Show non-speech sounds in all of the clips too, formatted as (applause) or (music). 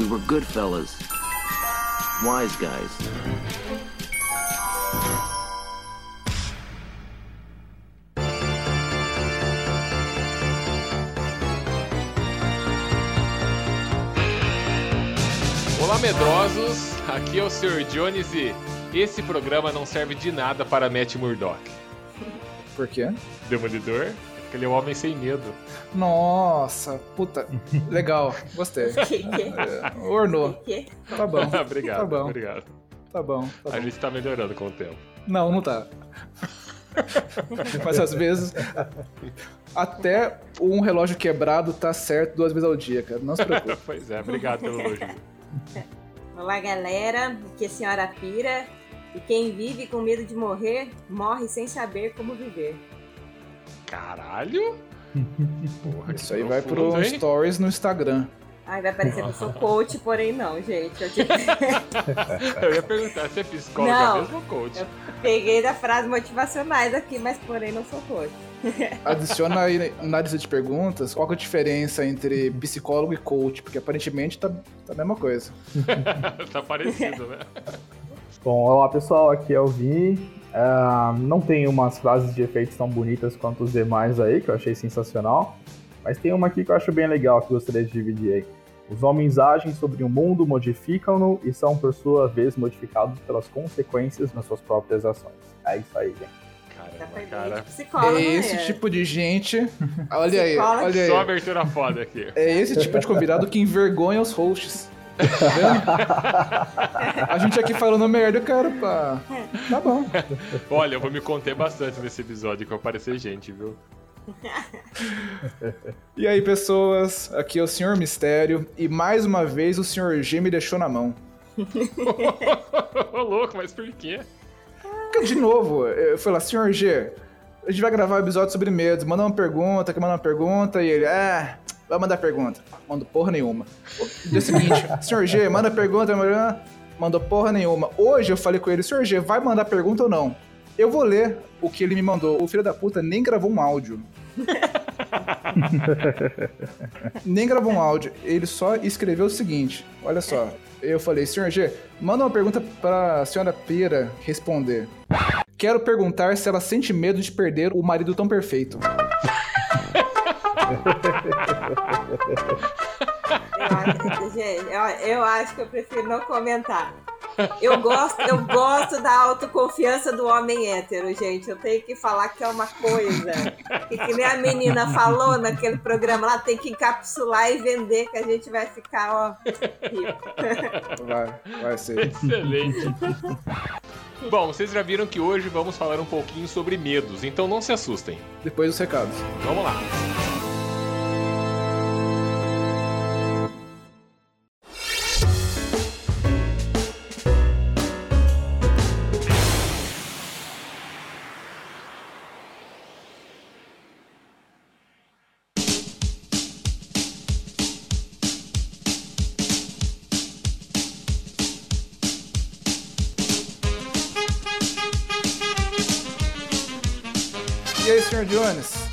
We were good fellas. Wise guys. Olá, medrosos! Aqui é o Sr. Jones e esse programa não serve de nada para Matt Murdock. Por quê? Demolidor? Porque ele é um homem sem medo. Nossa, puta. Legal, gostei. (laughs) É, Ornou. Tá bom. (laughs) obrigado, Tá bom. obrigado. Tá bom. Tá A bom. gente tá melhorando com o tempo. Não, não tá. Mas às vezes. Até um relógio quebrado tá certo duas vezes ao dia, cara. Não se preocupe. (laughs) pois é, obrigado pelo elogio. Olá, galera. Aqui é a Senhora Pira. E quem vive com medo de morrer, morre sem saber como viver. Caralho? Porra, Isso aí vai pro hein? stories no Instagram. Ai, vai parecer que eu sou coach, porém não, gente. Eu, tipo, (laughs) Eu ia perguntar se é psicóloga Não. mesmo ou coach. Eu- peguei da frase motivacionais aqui, mas porém não sou coach. Adiciona aí na lista de perguntas qual que é a diferença entre psicólogo e coach, porque aparentemente tá, tá a mesma coisa. (laughs) tá parecido, né? Bom, olá pessoal, aqui é o Vi. Ah, não tem umas frases de efeitos tão bonitas quanto os demais aí, que eu achei sensacional. Mas tem uma aqui que eu acho bem legal, que eu gostaria de dividir aí. Os homens agem sobre o mundo, modificam-no e são, por sua vez, modificados pelas consequências das suas próprias ações. É isso aí, gente. Caramba, cara. É esse né? tipo de gente. (laughs) Olha aí, olha Só aí. abertura foda aqui. É esse tipo de convidado que envergonha os hosts. Tá vendo? A gente aqui falando merda, cara, pá. Tá bom. Olha, eu vou me conter bastante nesse episódio que vai aparecer gente, viu? E aí, pessoas, aqui é o Senhor Mistério e mais uma vez o Senhor G me deixou na mão. Ô, louco, mas por quê? De novo, eu fui lá, Senhor G, a gente vai gravar um episódio sobre medos. Manda uma pergunta, que manda uma pergunta, e ele, ah, vai mandar pergunta. Mando porra nenhuma. Dia seguinte, (laughs) Senhor G, manda pergunta, mandou porra nenhuma. Hoje eu falei com ele, Senhor G, vai mandar pergunta ou não? Eu vou ler o que ele me mandou. O filho da puta nem gravou um áudio. (laughs) nem gravou um áudio. Ele só escreveu o seguinte: olha só. Eu falei, senhor G, manda uma pergunta pra senhora Pira responder. Quero perguntar se ela sente medo de perder o marido tão perfeito. Eu acho, gente, eu, eu acho que eu prefiro não comentar. Eu gosto, eu gosto da autoconfiança do homem hétero, gente. Eu tenho que falar que é uma coisa. Que, que nem a menina falou naquele programa lá, tem que encapsular e vender, que a gente vai ficar, ó, rico. Vai, vai ser. Excelente. Bom, vocês já viram que hoje vamos falar um pouquinho sobre medos, então não se assustem. Depois dos recados. Vamos lá.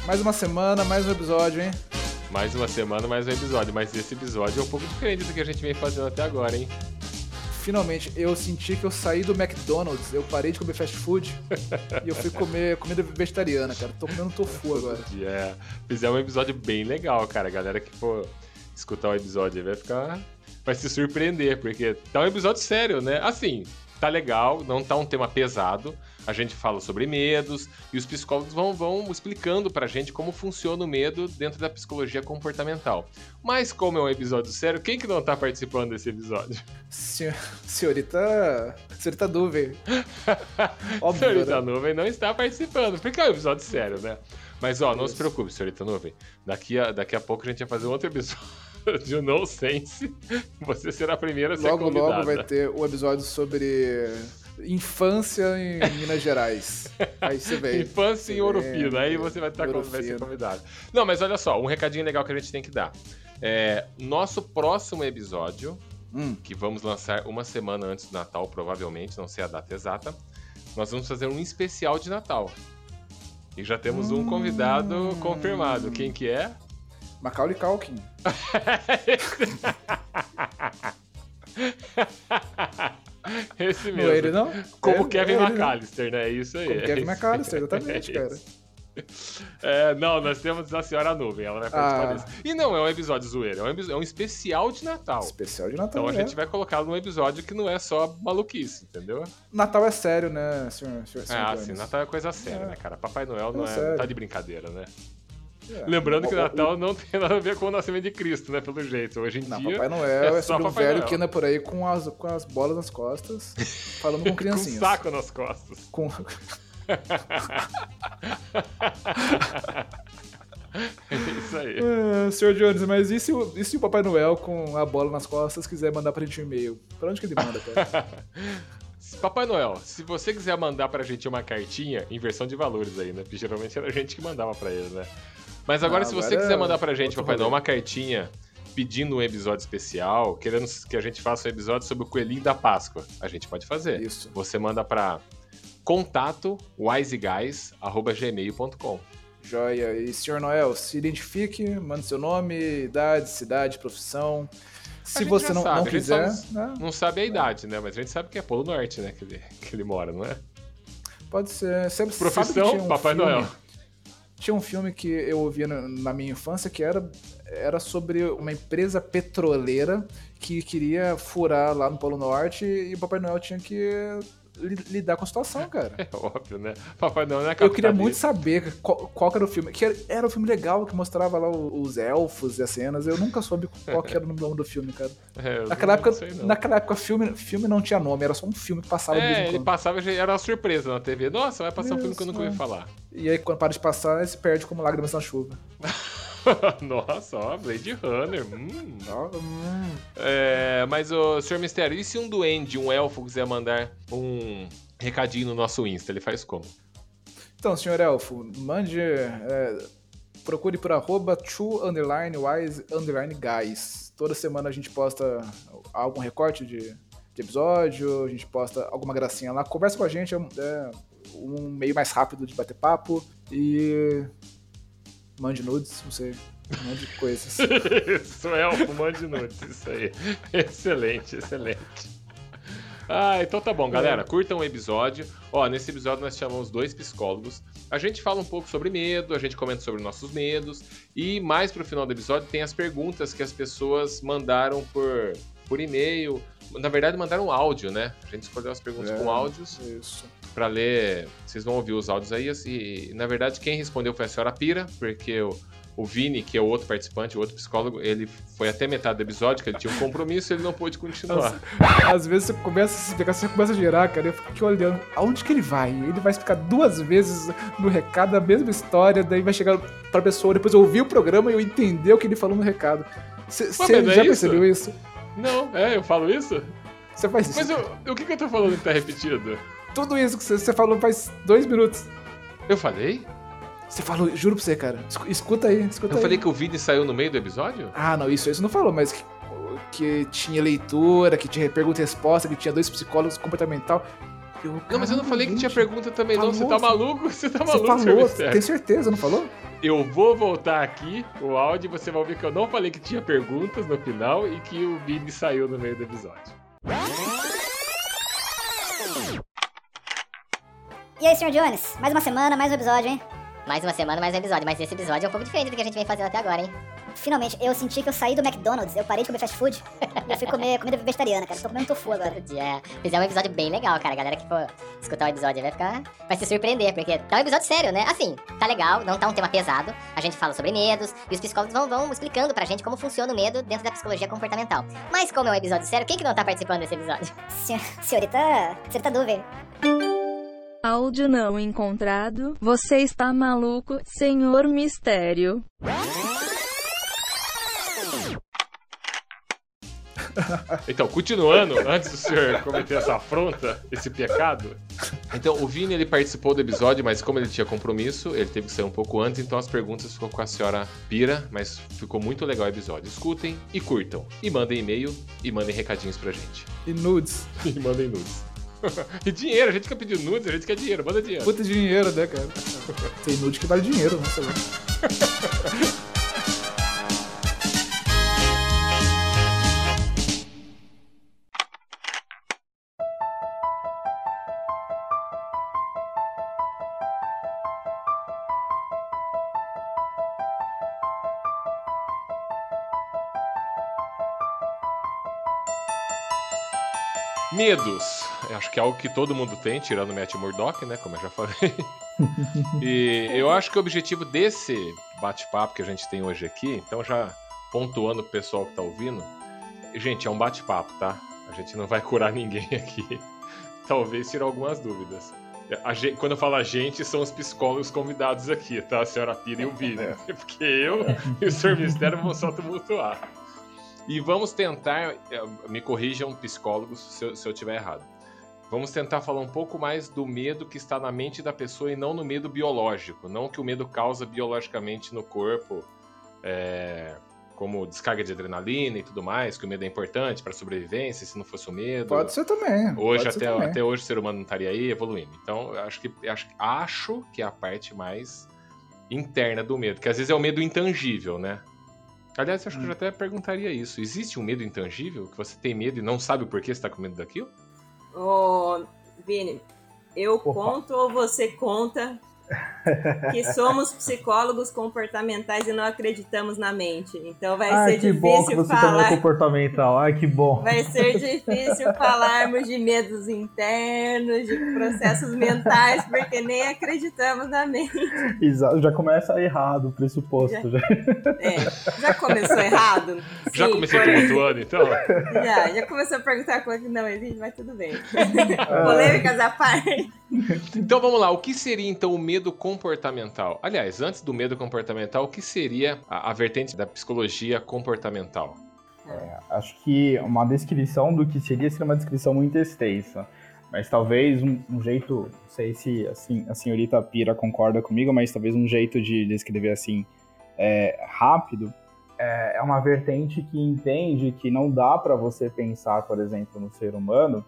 Mais uma semana, mais um episódio, hein? Mais uma semana, mais um episódio, mas esse episódio é um pouco diferente do que a gente vem fazendo até agora, hein? Finalmente, eu senti que eu saí do McDonald's, eu parei de comer fast food (laughs) e eu fui comer comida vegetariana, cara. Tô comendo tofu agora. (laughs) É, fizemos um episódio bem legal, cara. A galera que for escutar o episódio vai ficar. Vai se surpreender, porque tá um episódio sério, né? Assim, tá legal, não tá um tema pesado. A gente fala sobre medos e os psicólogos vão, vão explicando pra gente como funciona o medo dentro da psicologia comportamental. Mas como é um episódio sério, quem que não tá participando desse episódio? Senhor, (laughs) senhorita. Senhorita Duvey. (laughs) Óbvio. Senhorita né? Nuvem não está participando, porque é um episódio sério, né? Mas ó, não se preocupe, senhorita Nuvem. Daqui a, daqui a pouco a gente vai fazer um outro episódio de No Sense. Você será a primeira a ser Logo, convidada. logo vai ter um episódio sobre infância em Minas Gerais. Aí você vê. Infância em Ouro Você Fino, aí você vai, estar, vai ser convidado. Não, mas olha só, um recadinho legal que a gente tem que dar. É, nosso próximo episódio, Hum, que vamos lançar uma semana antes do Natal, provavelmente, não sei a data exata, nós vamos fazer um especial de Natal. E já temos um convidado Hum. confirmado. Quem que é? Macaulay Culkin. (laughs) (laughs) Esse Não mesmo. é ele, não? Como É- Kevin é ele, né? McAllister, né? É isso aí. Como é Kevin isso. McAllister, (laughs) exatamente, É cara. É, não, nós temos a Senhora Nuvem, ela vai participar Ah. disso. E não é um episódio zoeiro, é um, é um especial de Natal. Especial de Natal, Então a é. gente vai colocar num episódio que não é só maluquice, entendeu? Natal é sério, né, senhor, senhor, senhor Ah, Jones? sim, Natal é coisa séria, É. né, cara? Papai Noel não, É é, sério. tá de brincadeira, né? É. Lembrando que O- o- Natal não tem nada a ver com o nascimento de Cristo, né? Pelo jeito. Hoje em Não, dia. Papai Noel é é, só sobre um Papai velho Noel. que anda por aí com as, com as bolas nas costas, falando com (laughs) com um criancinhas. saco nas costas. Com... (laughs) É isso aí. Ah, senhor Jones, mas e se, o, e se o Papai Noel com a bola nas costas quiser mandar pra gente um e-mail? Pra onde que ele manda, cara? (laughs) Papai Noel, se você quiser mandar pra gente uma cartinha, inversão de valores aí, né? Porque geralmente era a gente que mandava pra ele, né? Mas agora, Não, se você agora quiser é mandar pra gente, Papai Noel, uma cartinha pedindo um episódio especial, querendo que a gente faça um episódio sobre o coelhinho da Páscoa, a gente pode fazer. Isso. Você manda pra contato wiseguys@gmail.com. Joia. E senhor Noel, se identifique, manda seu nome, idade, cidade, profissão. Se você não, sabe, não quiser, não- né, Não sabe a idade, né? Mas a gente sabe que é Polo Norte, né? Que ele, que ele mora, não é? pode ser. Sempre Profissão, um Papai filme- Noel. Tinha um filme que eu ouvia na, minha infância que era, era sobre uma empresa petroleira que queria furar lá no Polo Norte e o Papai Noel tinha que lidar com a situação, cara. (laughs) É óbvio, né? Papai não é Eu queria muito saber qual, qual era o filme. Que era, era um filme legal que mostrava lá os elfos e as cenas. Eu nunca soube qual era o nome do filme, cara. (laughs) É, Naquela época, sei, naquela época filme, filme não tinha nome, era só um filme que passava É, ele passava, era uma surpresa na TV. Nossa, vai passar um filme que eu nunca ouvi Isso, falar. E aí, quando para de passar, se perde como lágrimas na chuva. (laughs) (laughs) Nossa, ó, Blade Runner. Hum. É, mas, o senhor Mistério, e se um duende, um elfo, quiser mandar um recadinho no nosso Insta, ele faz como? Então, senhor Elfo, mande. é, procure por arroba guys. Toda semana a gente posta algum recorte de, de episódio, a gente posta alguma gracinha lá. Conversa com a gente, é é um meio mais rápido de bater papo. E. Mande nudes, não sei. Mande coisas. (laughs) Isso, elfo, mande nudes, isso aí. Excelente, excelente. Ah, então tá bom, galera. Curtam o episódio. Ó, nesse episódio nós chamamos dois psicólogos. A gente fala um pouco sobre medo, a gente comenta sobre nossos medos. E mais pro final do episódio tem as perguntas que as pessoas mandaram por, por e-mail. Na verdade, mandaram áudio, né? A gente escolheu as perguntas É. com áudios Isso. Pra ler. Vocês vão ouvir os áudios aí. E, na verdade, quem respondeu foi a senhora Pira, porque o, o Vini, que é o outro participante, o outro psicólogo, ele foi até metade do episódio, que ele tinha um compromisso e ele não pôde continuar. Às vezes você começa a se explicar, você começa a girar, cara. Eu fico aqui olhando. Aonde que ele vai? Ele vai explicar duas vezes no recado a mesma história, daí vai chegar pra pessoa depois ouvir o programa e eu entender o que ele falou no recado. Você é já isso? percebeu isso? Não, é, eu falo isso? Você faz isso. Mas eu, o que, que eu tô falando que tá repetido? Tudo isso que você, você falou faz dois minutos. Eu falei? Você falou, juro pra você, cara. Escu- Escuta aí, escuta Eu aí. falei que o Vini saiu no meio do episódio? Ah, não, isso, isso não falou, mas que, que tinha leitura, que tinha pergunta e resposta, que tinha dois psicólogos comportamental. Eu, Não, mas eu não falei que tinha gente, pergunta também, não. Você falou, tá maluco? (laughs) Você tá Você maluco, seu falou, tem certeza, não falou? Eu vou voltar aqui, o áudio, e você vai ouvir que eu não falei que tinha perguntas no final e que o Vini saiu no meio do episódio. E aí, Sr. Jones? Mais uma semana, mais um episódio, hein? Mais uma semana, mais um episódio. Mas esse episódio é um pouco diferente do que a gente vem fazendo até agora, hein? Finalmente, eu senti que eu saí do McDonald's, eu parei de comer fast food e eu fui comer (laughs) comida vegetariana, cara. Tô comendo tofu agora. (laughs) É, fizemos um episódio bem legal, cara. A galera que for escutar o episódio vai ficar. Vai se surpreender, porque tá um episódio sério, né? Assim, tá legal, não tá um tema pesado. A gente fala sobre medos e os psicólogos vão, vão explicando pra gente como funciona o medo dentro da psicologia comportamental. Mas como é um episódio sério, quem que não tá participando desse episódio? Senhor, (laughs) senhorita. Senhorita Duver. Áudio não encontrado. Você está maluco, senhor mistério. (laughs) Então, continuando, antes do senhor cometer essa afronta, esse pecado. Então, o Vini ele participou do episódio, mas como ele tinha compromisso, ele teve que sair um pouco antes, então as perguntas ficou com a senhora Pira, mas ficou muito legal o episódio. Escutem e curtam. E mandem e-mail e mandem recadinhos pra gente. E nudes. (laughs) E mandem nudes. (laughs) e dinheiro, a gente quer pedir nudes, a gente quer dinheiro, manda dinheiro. Puta dinheiro, né, cara? Tem nude que vale dinheiro, não sei lá. Medos. Acho que é algo que todo mundo tem, tirando o Matt Murdock, né? Como eu já falei. (laughs) e eu acho que o objetivo desse bate-papo que a gente tem hoje aqui, então já pontuando pro pessoal que tá ouvindo, gente, é um bate-papo, tá? A gente não vai curar ninguém (laughs) aqui. Talvez tirar algumas dúvidas. Gente- quando eu falo a gente, são os psicólogos convidados aqui, tá? A senhora Pira e o Vini. (laughs) Porque eu e o Sr. Mistério vão só tumultuar. E vamos tentar, eh, me corrijam psicólogos se eu, se eu tiver errado. Vamos tentar falar um pouco mais do medo que está na mente da pessoa e não no medo biológico. Não que o medo causa biologicamente no corpo, é, como descarga de adrenalina e tudo mais, que o medo é importante para a sobrevivência, se não fosse o medo. Pode ser também. Hoje, ser até, também. até hoje, o ser humano não estaria aí evoluindo. Então, acho que, acho, acho que é a parte mais interna do medo, que às vezes é o medo intangível, né? Aliás, acho que eu já até perguntaria isso. Existe um medo intangível que você tem medo e não sabe o porquê você tá com medo daquilo? Ô, Vini, eu Opa. conto ou você conta que somos psicólogos comportamentais e não acreditamos na mente. Então vai Ai, ser que bom que difícil você também é falar. comportamental. Ai, que bom. Vai ser difícil falarmos de medos internos, de processos mentais, porque nem acreditamos na mente. Exato, já começa errado o pressuposto. Já. É, já começou errado? Já Sim, comecei tumultuando, então? Já, já começou a perguntar coisa que não existe, mas tudo bem. Polêmicas à parte. Então vamos lá, o que seria então o medo comportamental? Aliás, antes do medo comportamental, o que seria a, a vertente da psicologia comportamental? Acho que uma descrição do que seria seria uma descrição muito extensa. Mas talvez um, um jeito, não sei se assim, a senhorita Pira concorda comigo, mas talvez um jeito de descrever assim é, rápido é, é uma vertente que entende que não dá para você pensar, por exemplo, no ser humano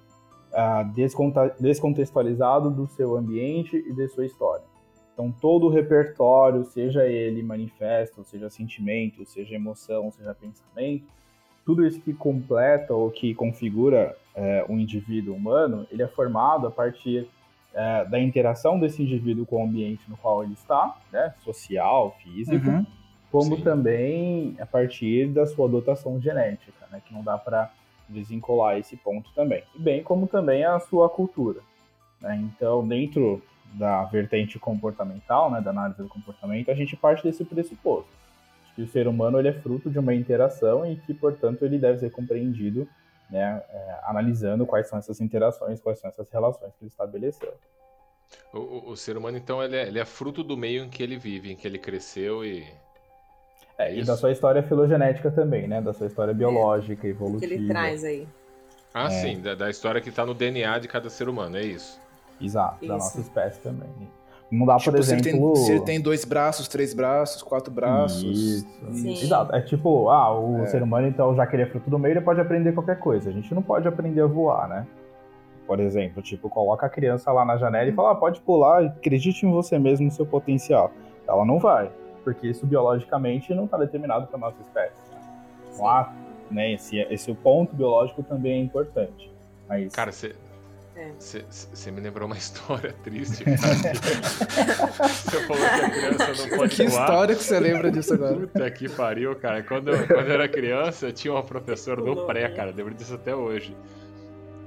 desconta- descontextualizado do seu ambiente e de sua história. Então todo o repertório, seja ele manifesto, seja sentimento, seja emoção, seja pensamento, tudo isso que completa ou que configura é, um indivíduo humano, ele é formado a partir é, da interação desse indivíduo com o ambiente no qual ele está, né, social, físico, Uhum. como Sim. também a partir da sua dotação genética, né, que não dá para desencolar esse ponto também. E bem como também a sua cultura. né. Então, dentro da vertente comportamental, né, da análise do comportamento, a gente parte desse pressuposto que o ser humano ele é fruto de uma interação e que, portanto, ele deve ser compreendido, né, é, analisando quais são essas interações, quais são essas relações que ele estabeleceu. O, o- o ser humano, então, ele é, ele é fruto do meio em que ele vive, em que ele cresceu e. É, e Isso. da sua história filogenética também, né, da sua história biológica, Que evolutiva. ele traz aí. Ah, É. sim, da, da história que tá no DNA de cada ser humano, é isso. Exato, da Isso. nossa espécie também. Não dá, por Tipo, se ele, exemplo... tem, se ele tem dois braços, três braços, quatro braços. Isso. Exato. É tipo, ah, o É. ser humano, então, já que ele é fruto do meio, ele pode aprender qualquer coisa. A gente não pode aprender a voar, né? Por exemplo, tipo, coloca a criança lá na janela e fala, ah, pode pular, acredite em você mesmo, no seu potencial. Ela não vai, porque isso biologicamente não está determinado para nossa espécie. Não há, né, esse, esse ponto biológico também é importante. Mas, Cara, você. É. Você me lembrou uma (laughs) história triste, cara. (laughs) Você falou que a criança não pode Que voar. história que você lembra disso agora? Puta que pariu, cara. Quando eu, quando eu era criança, eu tinha uma professora no Pulou, pré, né? cara. Lembro disso até hoje.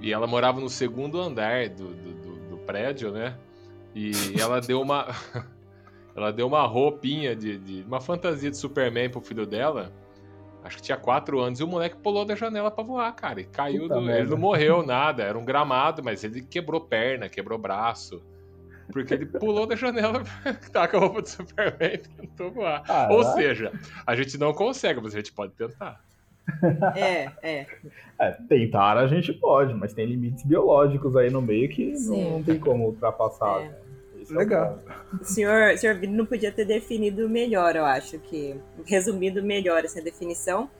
E ela morava no segundo andar do, do, do- do prédio, né? E ela deu uma. (laughs) ela deu uma roupinha de, de. Uma fantasia de Superman pro filho dela. Acho que tinha quatro anos e o moleque pulou da janela pra voar, cara. E caiu. Puta do- ele não morreu nada. Era um gramado, mas ele quebrou perna, quebrou braço. Porque ele pulou da janela, (laughs) tá com a roupa de Superman e tentou voar. Ah, Ou seja, a gente não consegue, mas a gente pode tentar. É, (laughs) é. é, tentar a gente pode, mas tem limites biológicos aí no meio que não, não tem como ultrapassar. É. Esse é o Legal. ponto. O senhor, o senhor Vini não podia ter definido melhor, eu acho que. Resumido melhor essa definição.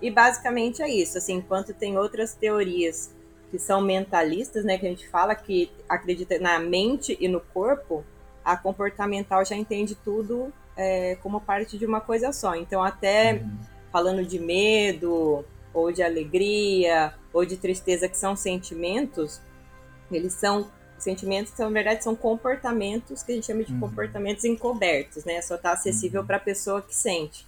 E basicamente é isso. Assim, enquanto tem outras teorias que são mentalistas, né? Que a gente fala que acredita na mente e no corpo, a comportamental já entende tudo é, como parte de uma coisa só. Então, até falando de medo, ou de alegria, ou de tristeza, que são sentimentos, eles são sentimentos que, na verdade, são comportamentos que a gente chama de Uhum. comportamentos encobertos, né? Só está acessível para a pessoa que sente.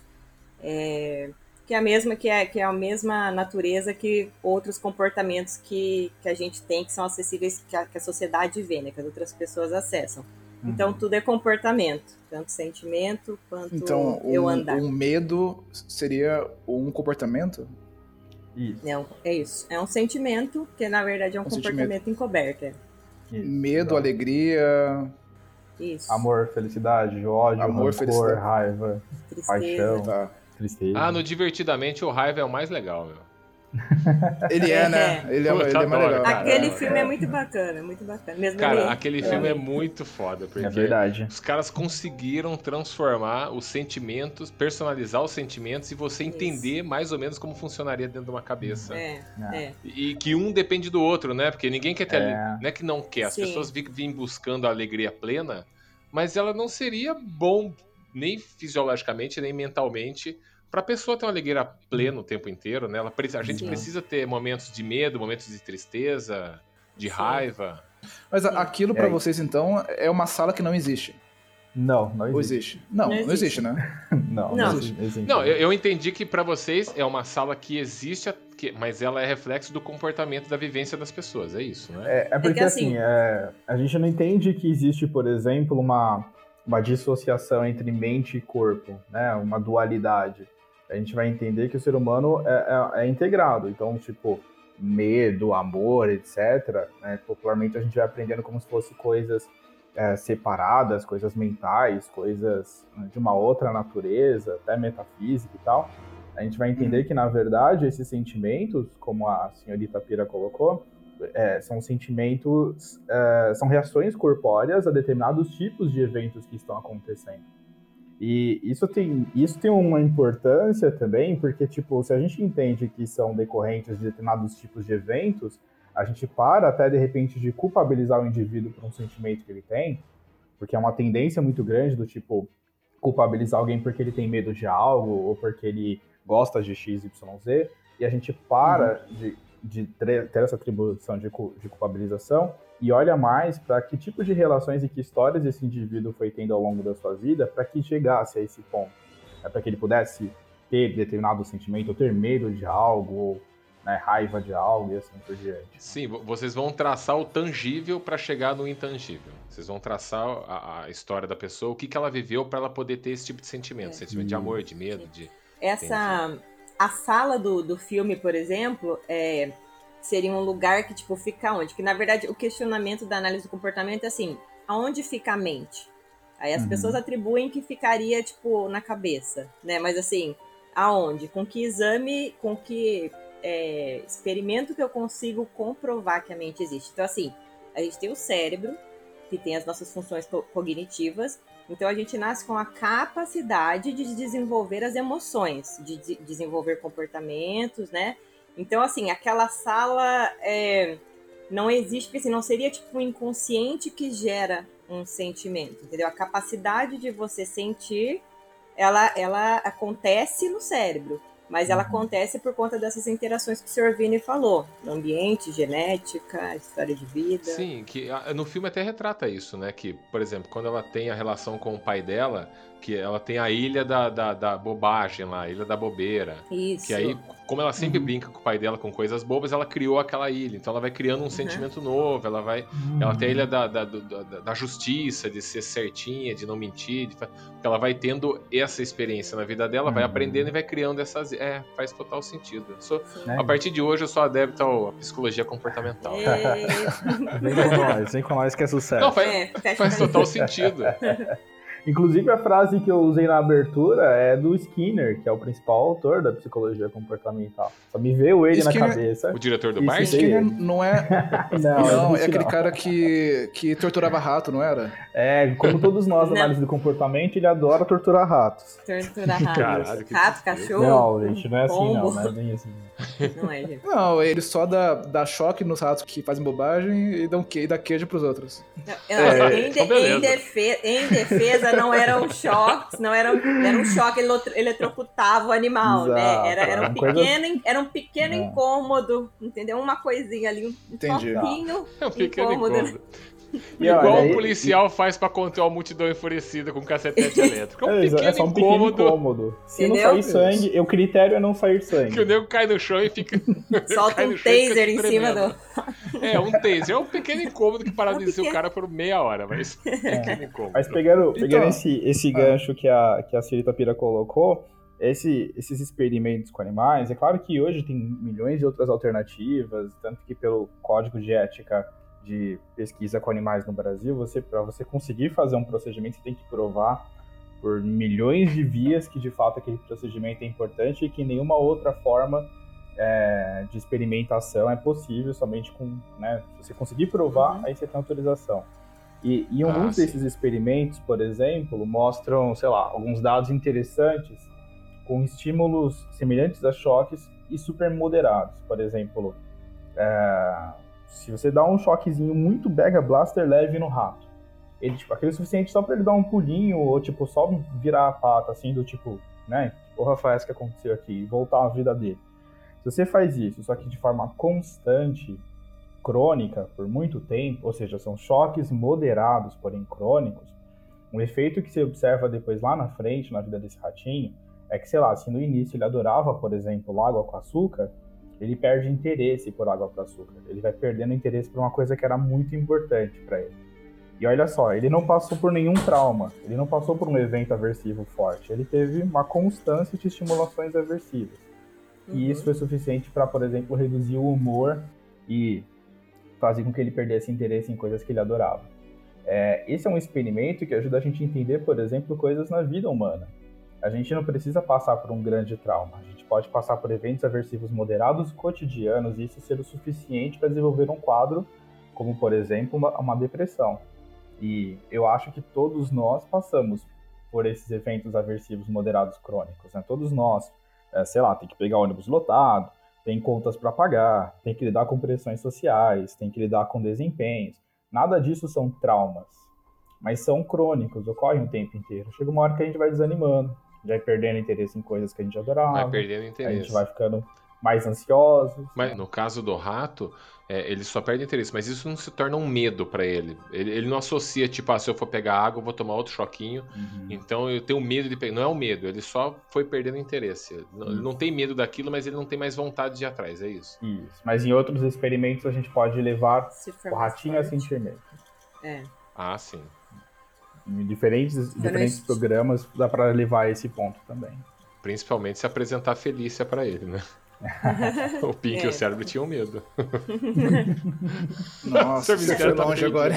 É, que é a mesma que é, que é a mesma natureza que outros comportamentos que, que a gente tem que são acessíveis que a, que a sociedade vê, né, que as outras pessoas acessam. Então tudo é comportamento, tanto sentimento quanto Então, eu um, andar. um medo seria um comportamento? Isso. Não, é isso. É um sentimento que na verdade é um, Um comportamento sentimento. encoberto. é. Isso. Medo, alegria. Isso. Amor, felicidade, ódio, Amor, rancor, felicidade. raiva, tristeza. paixão. Tá. tristeza. Ah, no Divertidamente o Raiva é o mais legal, meu. Ele é, né? Ele é, ele é legal. cara. Aquele É, filme é muito bacana, muito bacana. Mesmo Cara, ele- aquele filme é muito foda, porque É verdade. os caras conseguiram transformar os sentimentos, personalizar os sentimentos e você Isso. entender mais ou menos como funcionaria dentro de uma cabeça. É, É. é. E que um depende do outro, né? Porque ninguém quer ter. É. Não é que não quer, as Sim. pessoas vêm buscando a alegria plena, mas ela não seria bom nem fisiologicamente, nem mentalmente. Pra pessoa ter uma alegria plena o tempo inteiro, né? Ela, a gente Sim. precisa ter momentos de medo, momentos de tristeza, de Sim. raiva. Mas a- aquilo pra É. vocês, então, é uma sala que não existe. Não, não Ou existe. existe? Não, Não não existe. existe, né? (laughs) Não, Não. não existe. existe. Não, eu, eu entendi que pra vocês é uma sala que existe, a- que- mas ela é reflexo do comportamento da vivência das pessoas, é isso, né? É, é porque que, assim, assim, é, a gente não entende que existe, por exemplo, uma, uma dissociação entre mente e corpo, né? Uma dualidade. A gente vai entender que o ser humano é, é- é integrado. Então, tipo, medo, amor, etc. né? Popularmente a gente vai aprendendo como se fossem coisas é, separadas, coisas mentais, coisas de uma outra natureza, até metafísica e tal. A gente vai entender que, na verdade, esses sentimentos, como a senhorita Pira colocou, é, são sentimentos, é, são reações corpóreas a determinados tipos de eventos que estão acontecendo. E isso tem, isso tem uma importância também, porque, tipo, se a gente entende que são decorrentes de determinados tipos de eventos, a gente para até, de repente, de culpabilizar o indivíduo por um sentimento que ele tem, porque é uma tendência muito grande do tipo, culpabilizar alguém porque ele tem medo de algo, ou porque ele gosta de X, Y, Z, e a gente para de, de tre- ter essa atribuição de, de culpabilização e olha mais para que tipo de relações e que histórias esse indivíduo foi tendo ao longo da sua vida para que chegasse a esse ponto. É para que ele pudesse ter determinado sentimento, ou ter medo de algo, ou né, raiva de algo e assim por diante. Sim, vo- vocês vão traçar o tangível para chegar no intangível. Vocês vão traçar a, a história da pessoa, o que, que ela viveu para ela poder ter esse tipo de sentimento, É. sentimento de amor, de medo, de Essa. A sala do, do filme, por exemplo, é, seria um lugar que, tipo, fica onde? Que, na verdade, o questionamento da análise do comportamento é assim, aonde fica a mente? Aí as Uhum. pessoas atribuem que ficaria, tipo, na cabeça, né? Mas assim, aonde? Com que exame, com que é, experimento que eu consigo comprovar que a mente existe? Então, assim, a gente tem o cérebro, que tem as nossas funções co- cognitivas, então a gente nasce com a capacidade de desenvolver as emoções, de de- desenvolver comportamentos, né? Então, assim, aquela sala é, não existe, porque assim, não seria tipo um inconsciente que gera um sentimento, entendeu? A capacidade de você sentir, ela, ela acontece no cérebro, mas ela Uhum. acontece por conta dessas interações que o Sr. Vini falou, ambiente, genética, história de vida. Sim, que no filme até retrata isso, né? Que, por exemplo, quando ela tem a relação com o pai dela, que ela tem a ilha da, da, da bobagem lá, a ilha da bobeira. Isso. Que aí, como ela sempre Uhum. brinca com o pai dela com coisas bobas, ela criou aquela ilha. Então ela vai criando um Uhum. sentimento novo, ela vai. Ela tem a ilha da, da, do- da, da justiça, de ser certinha, de não mentir. De... Ela vai tendo essa experiência na vida dela, vai Uhum. aprendendo e vai criando essas. É, faz total sentido. Eu sou-? A partir de hoje eu sou adepto à psicologia comportamental. É, (laughs) Vem com nós, vem com nós que é sucesso. Não, faz, é, faz total sentido. (laughs) Inclusive, a frase que eu usei na abertura é do Skinner, que é o principal autor da psicologia comportamental. Só me veio ele na Skinner- cabeça. O diretor do isso Skinner não é. (laughs) Não, Não, existe é aquele não. cara que, que torturava rato, não era? É, como todos nós, Não. análise do comportamento, ele adora torturar ratos. Tortura rato. Caralho, que Rato, cachorro. Não, gente, não é assim não, não é bem assim. Não é, gente. Não, ele só dá, dá choque nos ratos que fazem bobagem e dá, um que, e dá queijo pros outros. Não, É, em, de- então em defe- em defesa, não eram choques, não era, um- era um choque, ele eletro- eletrocutava o animal, Exato, né? Era, era um coisa- pequeno, era um pequeno É. incômodo, entendeu? Uma coisinha ali, um Entendi. toquinho É um incômodo. incômodo. E olha, Igual aí- o policial faz pra conter uma multidão enfurecida com um cacetete (laughs) elétrico. É um É, pequeno é só um pequeno incômodo incômodo. Se não sair sangue, o critério é não sair sangue. que o nego cai no chão e fica. (laughs) Solta um no chão e fica taser em cima do. É, um taser. É um pequeno incômodo que paralisa o cara por meia hora, mas. (laughs) Pequeno incômodo. Mas pegando, pegando Então, esse, esse ah. gancho que a, que a Cirita Pira colocou, esse- esses experimentos com animais, é claro que hoje tem milhões de outras alternativas, tanto que pelo código de ética de pesquisa com animais no Brasil, você para você conseguir fazer um procedimento, você tem que provar por milhões de vias que de fato aquele procedimento é importante e que nenhuma outra forma é, de experimentação é possível, somente com, né, se você conseguir provar, aí você tem autorização. E, e Ah, alguns desses experimentos, por exemplo, mostram, sei lá, alguns dados interessantes com estímulos semelhantes a choques e super moderados. Por exemplo, é, se você dá um choquezinho muito Mega Blaster leve no rato, ele, tipo, aquele suficiente só pra ele dar um pulinho ou, tipo, só virar a pata, assim, do tipo, né, foi essa que aconteceu aqui? E voltar à vida dele. Se você faz isso, só que de forma constante, crônica, por muito tempo, ou seja, são choques moderados, porém crônicos, um efeito que você observa depois lá na frente, na vida desse ratinho, é que, sei lá, se no início ele adorava, por exemplo, água com açúcar, ele perde interesse por água com açúcar. Ele vai perdendo interesse por uma coisa que era muito importante para ele. E olha só, ele não passou por nenhum trauma, ele não passou por um evento aversivo forte, ele teve uma constância de estimulações aversivas. E isso foi suficiente para, por exemplo, reduzir o humor e fazer com que ele perdesse interesse em coisas que ele adorava. É, esse é um experimento que ajuda a gente a entender, por exemplo, coisas na vida humana. A gente não precisa passar por um grande trauma. Pode passar por eventos aversivos moderados cotidianos e isso ser o suficiente para desenvolver um quadro, como, por exemplo, uma, uma depressão. E eu acho que todos nós passamos por esses eventos aversivos moderados crônicos. Né? Todos nós, é, sei lá, tem que pegar ônibus lotado, tem contas para pagar, tem que lidar com pressões sociais, tem que lidar com desempenhos. Nada disso são traumas, mas são crônicos, ocorrem o tempo inteiro. Chega uma hora que a gente vai desanimando, vai perdendo interesse em coisas que a gente adorava, Vai perdendo a interesse. gente vai ficando mais ansiosos. Mas no caso do rato, é, ele só perde interesse, mas isso não se torna um medo pra ele. ele. Ele não associa, tipo, ah, se eu for pegar água, eu vou tomar outro choquinho, Uhum. então eu tenho medo de pegar. Não é um medo, ele só foi perdendo interesse. Ele não- Ele não tem medo daquilo, mas ele não tem mais vontade de ir atrás, é isso. Isso. Mas em outros experimentos a gente pode levar o ratinho a sentir medo. É. Ah, sim. Em diferentes, diferentes programas dá para levar a esse ponto também. Principalmente se apresentar Felícia pra ele, né? (laughs) o Pink e É. o cérebro tinham medo. (laughs) Nossa, você foi tá longe agora.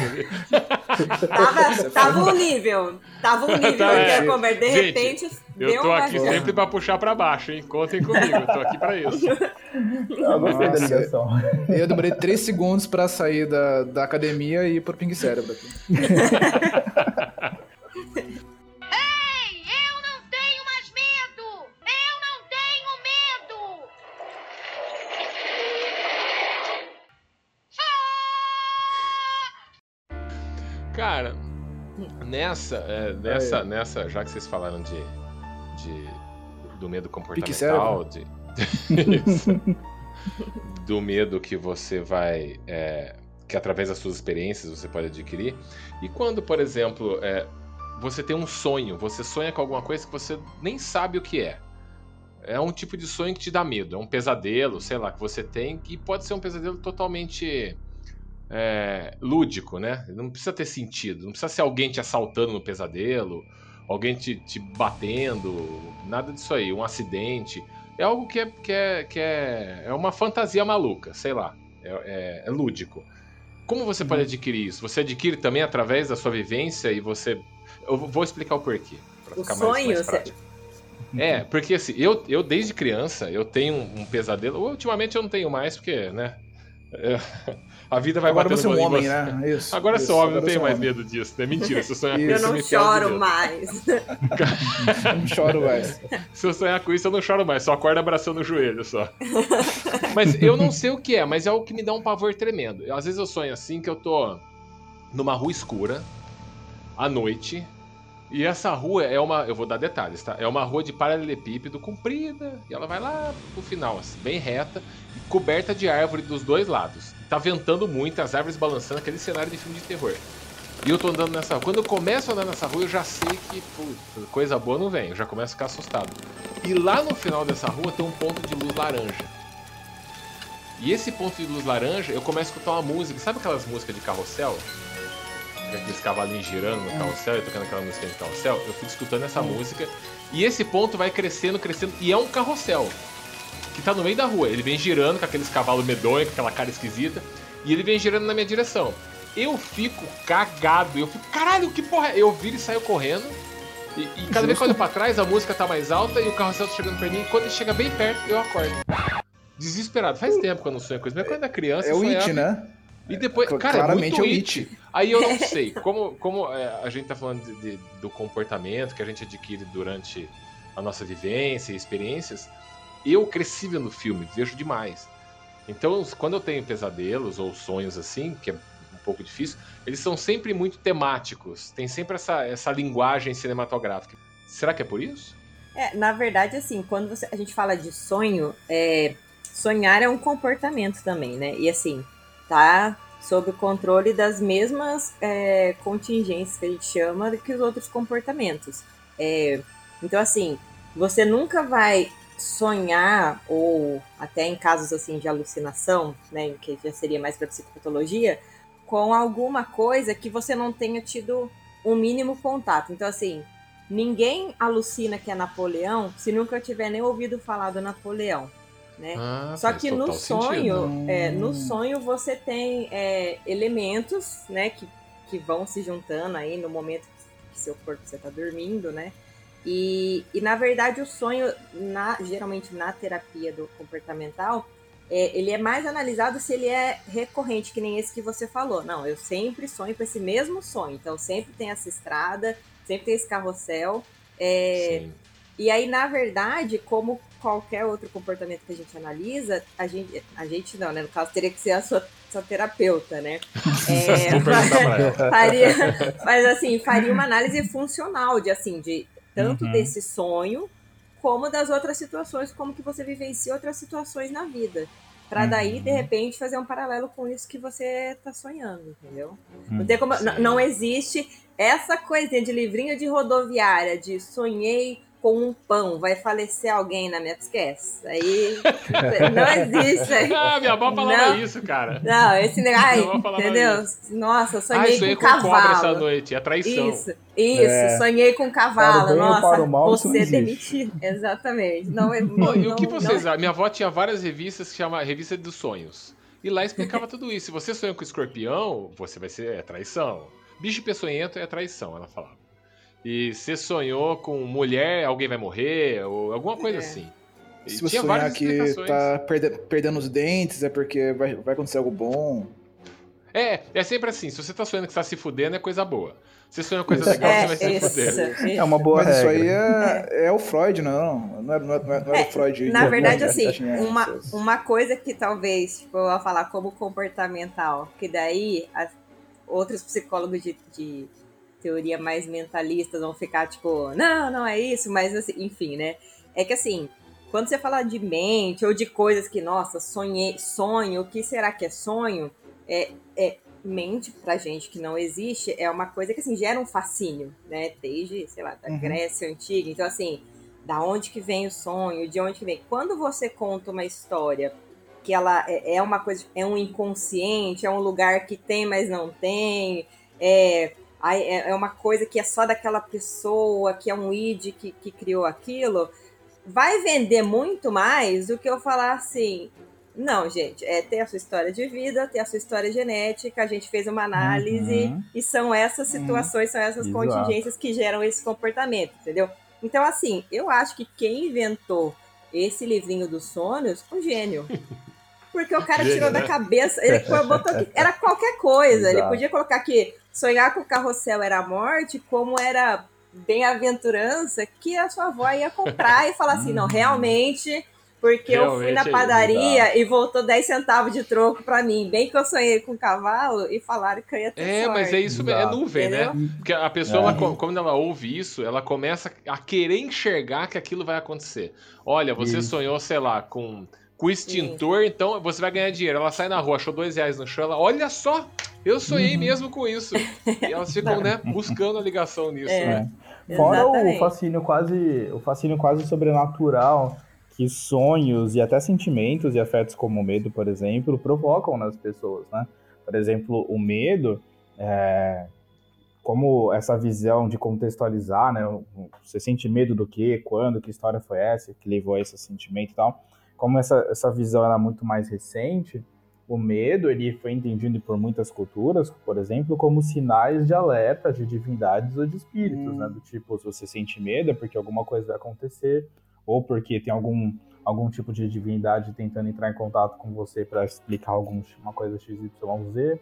Tava, tava um nível. Tava um nível Tá, é. comer. De Gente, repente, Eu tô uma. aqui sempre pra puxar pra baixo, hein? Contem comigo, eu tô aqui pra isso. (laughs) Eu gostei da Nossa. ligação. Eu demorei 3 segundos pra sair da, da academia e ir pro Pink Cérebro aqui. Cara, nessa, é, nessa, nessa, já que vocês falaram de, de do medo comportamental, de, (laughs) do medo que você vai, é, que através das suas experiências você pode adquirir. E quando, por exemplo, é, você tem um sonho, você sonha com alguma coisa que você nem sabe o que é. É um tipo de sonho que te dá medo, é um pesadelo, sei lá, que você tem, que pode ser um pesadelo totalmente é, lúdico, né? Não precisa ter sentido, não precisa ser alguém te assaltando no pesadelo, alguém te, te batendo, nada disso aí, um acidente. É algo que é, que é, que é, é uma fantasia maluca, sei lá, é, é- é lúdico. Como você pode adquirir isso? Você adquire também através da sua vivência e você. Eu vou explicar o porquê. Pra O ficar sonho, mais você- prático. É, porque assim, eu, eu desde criança, eu tenho um, um pesadelo. Ultimamente eu não tenho mais, porque, né? É, (laughs) a vida vai Agora batendo você é um em homem, você. né? Isso. Agora eu isso, sou homem, não tenho mais sou medo disso. É mentira, se eu sonhar com Isso. isso, Eu não choro mais. homem. (laughs) Não choro mais. Se eu sonhar com isso, eu não choro mais, só acordo abraçando o joelho só. mas eu não sei o que é, mas é algo que me dá um pavor tremendo. Às vezes eu sonho assim que eu tô numa rua escura, à noite, E essa rua é uma. Eu vou dar detalhes, tá? É uma rua de paralelepípedo comprida. E ela vai lá pro final, assim, bem reta, coberta de árvore dos dois lados. Tá ventando muito, as árvores balançando, aquele cenário de filme de terror. E eu tô andando nessa rua. Quando eu começo a andar nessa rua, eu já sei que putz, coisa boa não vem. Eu já começo a ficar assustado. E lá no final dessa rua tem um ponto de luz laranja. E esse ponto de luz laranja, eu começo a escutar uma música. Sabe aquelas músicas de carrossel? Aqueles cavalinhos girando no carrossel e tocando aquela música de carrossel. Eu fico escutando essa música. E esse ponto vai crescendo, crescendo. E é um carrossel. Que tá no meio da rua. Ele vem girando com aqueles cavalos medonhos, com aquela cara esquisita. E ele vem girando na minha direção. Eu fico cagado. Eu fico, caralho, que porra é? Eu viro e saio correndo. E, e cada vez que eu olho pra trás, a música tá mais alta e o carrossel tá chegando pra mim. E quando ele chega bem perto, eu acordo. Desesperado. Faz tempo que eu não sonho com isso. Mas quando eu era criança, É eu o sonhava- It, né? E depois, Cl- cara, é claramente muito é o it. It. Aí eu não (laughs) sei, como, como é, a gente tá falando de- de- do comportamento que a gente adquire durante a nossa vivência e experiências, eu cresci vendo filme, vejo demais. Então, quando eu tenho pesadelos ou sonhos assim, que é um pouco difícil, eles são sempre muito temáticos, tem sempre essa, essa linguagem cinematográfica. Será que é por isso? É, na verdade, assim, quando você- a gente fala de sonho, é, sonhar é um comportamento também, né? E assim, tá sob o controle das mesmas é, contingências que a gente chama que os outros comportamentos. É, então, assim, você nunca vai sonhar, ou até em casos assim de alucinação, né, que já seria mais para psicopatologia, com alguma coisa que você não tenha tido um mínimo contato. Então, assim, ninguém alucina que é Napoleão se nunca tiver nem ouvido falar do Napoleão. Né? Ah, Só que no sonho, é, no sonho você tem é, elementos, né, que, que vão se juntando aí no momento que seu corpo você está dormindo, né? E, e na verdade o sonho, na- geralmente na terapia do comportamental, é, ele é mais analisado se ele é recorrente, que nem esse que você falou. Não, eu sempre sonho com esse mesmo sonho. Então sempre tem essa estrada, sempre tem esse carrossel. É, e aí, na verdade, como qualquer outro comportamento que a gente analisa, a gente, a gente não, né? No caso, teria que ser a sua, sua terapeuta, né? (laughs) É, (laughs) faria, mas assim, faria uma análise funcional de assim, de tanto Uhum. desse sonho como das outras situações, como que você vivencia outras situações na vida. Pra daí, de Uhum. repente, fazer um paralelo com isso que você tá sonhando, entendeu? Uhum. Não, tem como, não existe essa coisinha de livrinho de rodoviária, de sonhei com um pão, vai falecer alguém na minha. Esquece. Aí (laughs) não existe. (laughs) Ah, minha avó falava Não. isso, cara. Não, esse negócio. ai, Minha avó falava entendeu? Nossa, eu Ai, sonhei com com cobra essa cavalo. noite, é traição. Isso, isso, É. sonhei com Para cavalo. o bem ou Nossa, para o mal, isso você existe. demitido. (laughs) Exatamente. Não, é- não, e o que vocês não- acham? Minha avó tinha várias revistas que chama Revista dos Sonhos. E lá explicava tudo isso. Se você sonha com escorpião, você vai ser é traição. Bicho peçonhento é traição, ela falava. E se sonhou com mulher, alguém vai morrer, ou alguma coisa É. assim. E Se você tinha sonhar que tá perde- perdendo os dentes, é porque vai, vai acontecer algo bom. É, é sempre assim. Se você tá sonhando que você tá se fudendo, é coisa boa. Se você sonha coisa legal, você vai se É, isso. fuder. É uma boa Mas isso regra. aí é, é o Freud, não. Não é, não é, não é, não é o Freud. Na de- verdade, de- assim, uma, uma coisa que talvez, tipo, eu vou falar como comportamental, que daí as- outros psicólogos de, de teoria mais mentalistas vão ficar tipo, não, não é isso, mas assim, enfim, né? É que assim, quando você fala de mente ou de coisas que, nossa, sonhei, sonho, o que será que é sonho? É, é mente pra gente que não existe, é uma coisa que assim gera um fascínio, né? Desde, sei lá, da Uhum. Grécia antiga. Então, assim, da onde que vem o sonho, de onde que vem. Quando você conta uma história que ela é é uma coisa, é um inconsciente, é um lugar que tem, mas não tem, é, é é uma coisa que é só daquela pessoa, que é um id que, que criou aquilo, vai vender muito mais do que eu falar assim. Não, gente, é ter a sua história de vida, ter a sua história genética, a gente fez uma análise Uhum. e são essas situações, são essas Exato. contingências que geram esse comportamento, entendeu? Então, assim, eu acho que quem inventou esse livrinho dos sonhos, um gênio. Porque o cara (laughs) Gênio, tirou né? da cabeça, ele botou que era qualquer coisa. Ele Exato. podia colocar que sonhar com o carrossel era a morte, como era bem-aventurança, que a sua avó ia comprar e falar assim: não, Uhum. realmente Porque eu fui Realmente na é padaria e voltou 10 centavos de troco pra mim. Bem que eu sonhei com cavalo e falaram que eu ia ter É, sorte. mas é isso, é Exato. nuvem, né? Porque a pessoa, É. ela, quando ela ouve isso, ela começa a querer enxergar que aquilo vai acontecer. Olha, você Isso. sonhou, sei lá, com, com extintor, então você vai ganhar dinheiro. Ela sai na rua, achou dois reais no chão, ela, olha só, eu sonhei mesmo com isso. E elas ficam, né, (laughs) buscando a ligação nisso, É. né? Fora o Exatamente. fascínio quase, o fascínio quase sobrenatural que sonhos e até sentimentos e afetos como o medo, por exemplo, provocam nas pessoas, né? Por exemplo, o medo, é, como essa visão de contextualizar, né? Você sente medo do quê, quando, que história foi essa que levou a esse sentimento e tal. Como essa, essa visão era muito mais recente, o medo ele foi entendido por muitas culturas, por exemplo, como sinais de alerta de divindades ou de espíritos, Hum. né? Do tipo, se você sente medo é porque alguma coisa vai acontecer, ou porque tem algum, algum tipo de divindade tentando entrar em contato com você para explicar alguma coisa XYZ,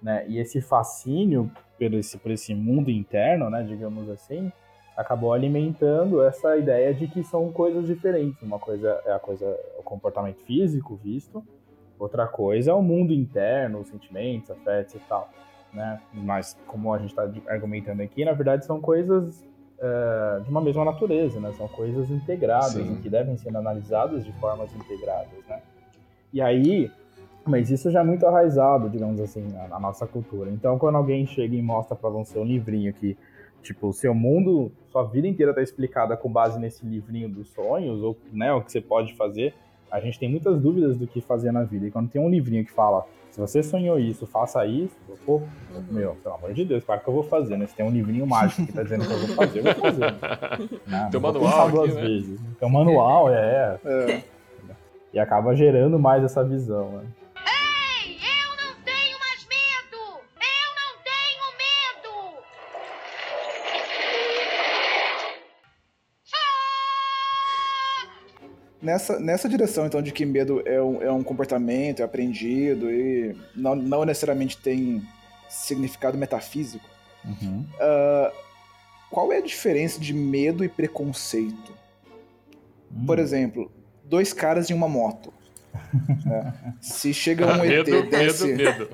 né? E esse fascínio por esse, por esse mundo interno, né, digamos assim, acabou alimentando essa ideia de que são coisas diferentes. Uma coisa é a coisa, o comportamento físico visto, outra coisa é o mundo interno, os sentimentos, afetos e tal, né? Mas como a gente está argumentando aqui, na verdade são coisas é, de uma mesma natureza, né? São coisas integradas e que devem ser analisadas de formas integradas, né? E aí, mas isso já é muito arraizado, digamos assim, na, na nossa cultura. Então, quando alguém chega e mostra para você um livrinho que, tipo, o seu mundo, sua vida inteira tá explicada com base nesse livrinho dos sonhos, ou, né, o que você pode fazer, a gente tem muitas dúvidas do que fazer na vida. E quando tem um livrinho que fala, se você sonhou isso, faça isso, eu, pô, meu, pelo amor de Deus, claro que eu vou fazer, né? Se tem um livrinho mágico que tá dizendo que eu vou fazer, eu vou fazer. (laughs) Né? Tem um manual pensar duas aqui, né? vezes. Tem um manual, é. É. E acaba gerando mais essa visão, né? Nessa, nessa direção, então, de que medo é um, é um comportamento, é aprendido e não, não necessariamente tem significado metafísico, Uhum. ah, qual é a diferença de medo e preconceito? Por exemplo, dois caras em uma moto. né? Se chega um (laughs) ET, medo, desce, medo, medo.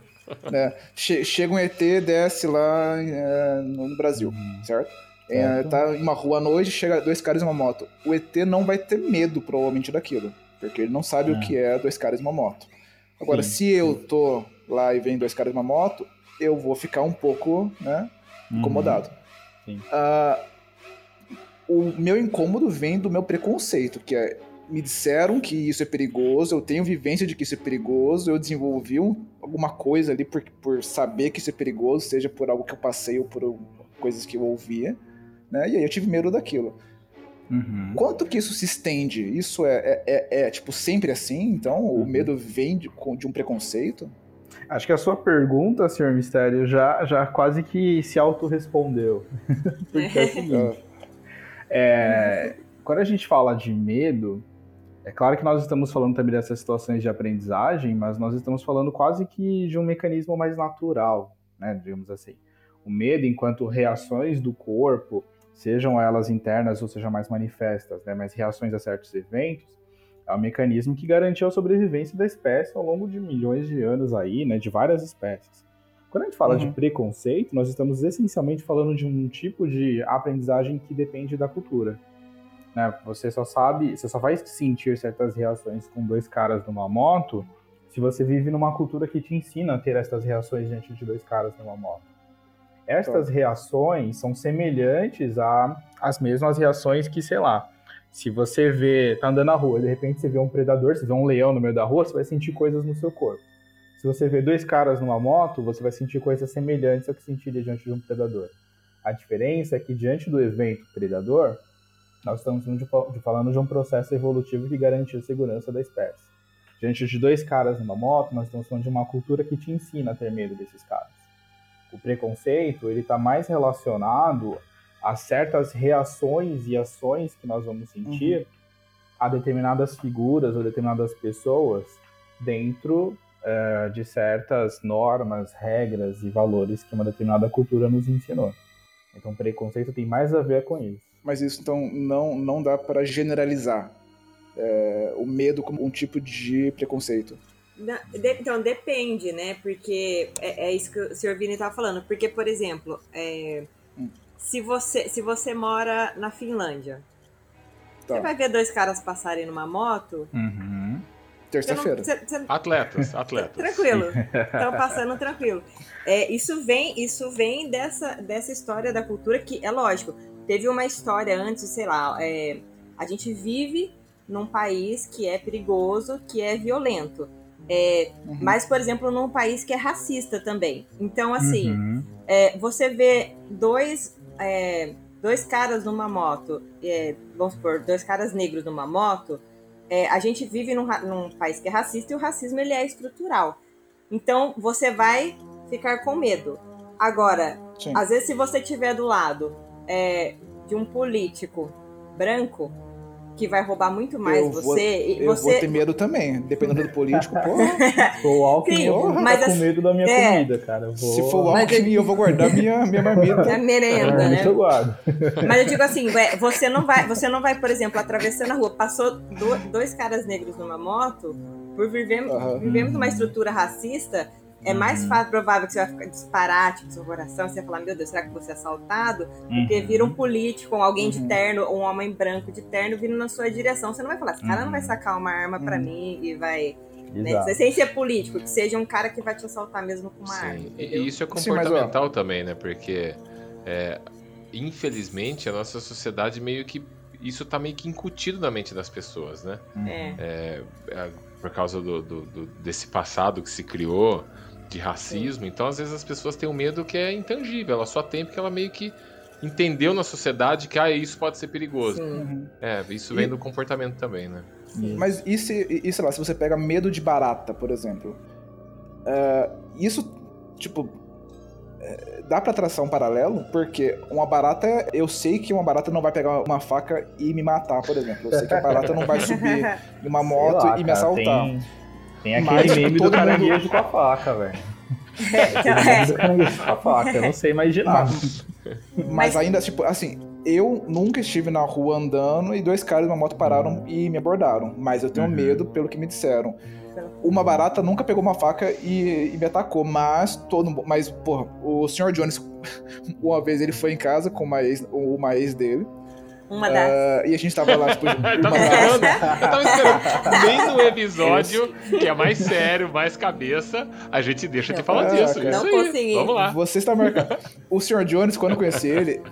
né? Che- chega um ET, desce lá eh, no no Brasil, certo? É, tá em uma rua à noite, chega dois caras em uma moto. O ET não vai ter medo, provavelmente, daquilo. Porque ele não sabe É. o que é dois caras em uma moto. Agora, Sim, se eu tô lá e vem dois caras em uma moto, eu vou ficar um pouco, né, incomodado. Uhum. Sim. Ah, o meu incômodo vem do meu preconceito, que é me disseram que isso é perigoso, eu tenho vivência de que isso é perigoso, eu desenvolvi um- alguma coisa ali por, por saber que isso é perigoso, seja por algo que eu passei ou por coisas que eu ouvia, né? E aí eu tive medo daquilo. Uhum. Quanto que isso se estende? Isso é, é, é- é, tipo sempre assim? Então o Uhum. medo vem de, de um preconceito? Acho que a sua pergunta, senhor Mistério, já, já quase que se autorrespondeu. (laughs) Porque é o seguinte, (laughs) é, quando a gente fala de medo, é claro que nós estamos falando também dessas situações de aprendizagem, mas nós estamos falando quase que de um mecanismo mais natural, né, digamos assim. O medo, enquanto reações do corpo, sejam elas internas ou sejam mais manifestas, né, mas reações a certos eventos, é um mecanismo que garantiu a sobrevivência da espécie ao longo de milhões de anos aí, né, de várias espécies. Quando a gente fala de Uhum. preconceito, nós estamos essencialmente falando de um tipo de aprendizagem que depende da cultura. Né? Você só sabe, você só vai sentir certas reações com dois caras numa moto se você vive numa cultura que te ensina a ter essas reações diante de dois caras numa moto. Estas reações são semelhantes a- às mesmas reações que, sei lá, se você vê, tá andando na rua, de repente você vê um predador, você vê um leão no meio da rua, você vai sentir coisas no seu corpo. Se você vê dois caras numa moto, você vai sentir coisas semelhantes ao que sentiria diante de um predador. A diferença é que diante do evento predador, nós estamos falando de um processo evolutivo que garantiu a segurança da espécie. Diante de dois caras numa moto, nós estamos falando de uma cultura que te ensina a ter medo desses caras. O preconceito, ele está mais relacionado a certas reações e ações que nós vamos sentir a determinadas figuras ou determinadas pessoas dentro eh, de certas normas, regras e valores que uma determinada cultura nos ensinou. Então, preconceito tem mais a ver com isso. Mas isso então não, não dá para generalizar. é, o medo como um tipo de preconceito? Então, depende, né? Porque é, é isso que o Sr. Vini estava falando. Porque, por exemplo, é, se, você, se você mora na Finlândia, Tá. você vai ver dois caras passarem numa moto. Uhum. Terça-feira. Atletas, (laughs) atletas. Tranquilo. (laughs) Estão passando tranquilo. É, isso vem, isso vem dessa, dessa história da cultura que, é lógico, teve uma história antes, sei lá, é, a gente vive num país que é perigoso, que é violento. É, Uhum. Mas, por exemplo, num país que é racista também. Então, assim, Uhum. é, você vê dois, é, dois caras numa moto, é, vamos supor, dois caras negros numa moto, é, a gente vive num, num país que é racista e o racismo ele é estrutural. Então você vai ficar com medo. Agora, Sim. às vezes se você tiver do lado é, de um político branco que vai roubar muito mais eu você vou, e eu você vou ter medo também, dependendo do político. (laughs) Sou o Alckmin, eu vou mas com medo da minha é. comida, cara. Eu vou... se for o Mas Alckmin, eu vou guardar minha, minha (laughs) marmita. é merenda, né? eu guardo. (laughs) Mas eu digo assim, você não vai, você não vai, por exemplo, atravessando a rua, passou do- dois caras negros numa moto, por vivermos, Aham. vivemos numa estrutura racista, é mais fácil, provável que você vai ficar disparar, tipo, seu coração, você vai falar, meu Deus, será que vou ser assaltado? Porque vira um político, alguém de Uhum. terno, um homem branco de terno vindo na sua direção. Você não vai falar, esse cara não vai Uhum. sacar uma arma pra Uhum. mim e vai. Né? Sem ser político, que seja um cara que vai te assaltar mesmo com uma arma. Sim, e entendeu? e isso é Sim, mas, comportamental também, né? Porque, é, infelizmente, a nossa sociedade meio que. Isso tá meio que incutido na mente das pessoas, né? É. É, é, por causa do, do- do- desse passado que se criou de racismo. Então, às vezes, as pessoas têm um medo que é intangível. Ela só tem porque ela meio que entendeu na sociedade que ah, isso pode ser perigoso. Sim. Uhum. É, isso vem E- do comportamento também, né? Mas e, se, e sei lá, se você pega medo de barata, por exemplo? É, isso, tipo, é, dá pra traçar um paralelo? Porque uma barata, eu sei que uma barata não vai pegar uma faca e me matar, por exemplo. Eu sei que a barata não vai subir (laughs) numa moto lá, e me cara, assaltar. Tem, tem aquele Mas, meme do todo mundo- caranguejo com a faca, velho. (laughs) Meme do caranguejo com a faca, eu não sei imaginar. Mas, mas Mas- ainda, tipo, assim, eu nunca estive na rua andando e dois caras numa moto pararam e me abordaram. Mas eu tenho Uhum. medo pelo que me disseram. Uma barata nunca pegou uma faca e, e me atacou, mas todo Mas, porra, o Sr. Jones, (laughs) uma vez ele foi em casa com uma ex, uma ex dele. Uma das. ah, e a gente tava lá, tipo, (laughs) Eu uma tava das- esperando, eu tava esperando. (laughs) Nem no episódio, que é mais sério, mais cabeça, a gente deixa de falar Ah, disso. cara. Isso Não aí. consegui. Vamos lá. Você está marcando. O Sr. Jones, quando eu conheci ele,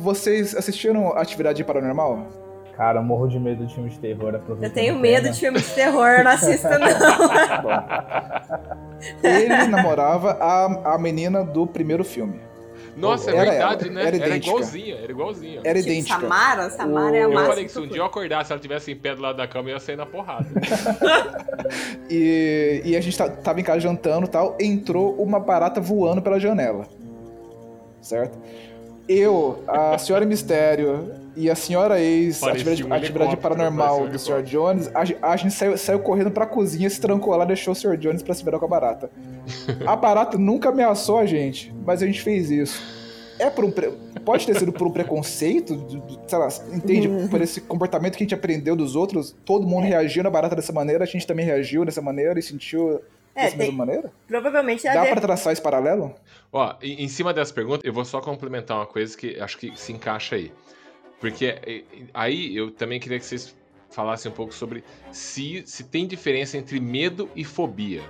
vocês assistiram Atividade Paranormal? Cara, eu morro de medo de filme de terror. aproveitando Eu tenho a medo pena. de filme de terror, eu não assisto não. Ele namorava a, a menina do primeiro filme. Nossa, é Era verdade, ela, né? era Era, igualzinha, era igualzinha. Era Tipo, idêntica. Samara, Samara é a O- Eu máxima. falei que se um dia eu acordasse, se ela tivesse em pé do lado da cama, eu ia sair na porrada. (laughs) E, e a gente ta- tava em casa jantando e tal, entrou uma barata voando pela janela. Certo? Eu, a senhora Mistério e a senhora ex, Parecia atividade, um atividade paranormal um do Sr. Jones, a, a gente saiu, saiu correndo pra cozinha, se trancou lá, deixou o Sr. Jones pra se virar com a barata. (laughs) A barata nunca ameaçou a gente, mas a gente fez isso. É por um pre- Pode ter sido por um preconceito, sei lá, entende? Por esse comportamento que a gente aprendeu dos outros, todo mundo reagiu na barata dessa maneira, a gente também reagiu dessa maneira e sentiu É, dessa tem- mesma maneira? Provavelmente é Dá a ver- pra traçar esse paralelo? Ó, em, em cima dessa pergunta, eu vou só complementar uma coisa que acho que se encaixa aí. Porque eh, aí eu também queria que vocês falassem um pouco sobre se, se tem diferença entre medo e fobia.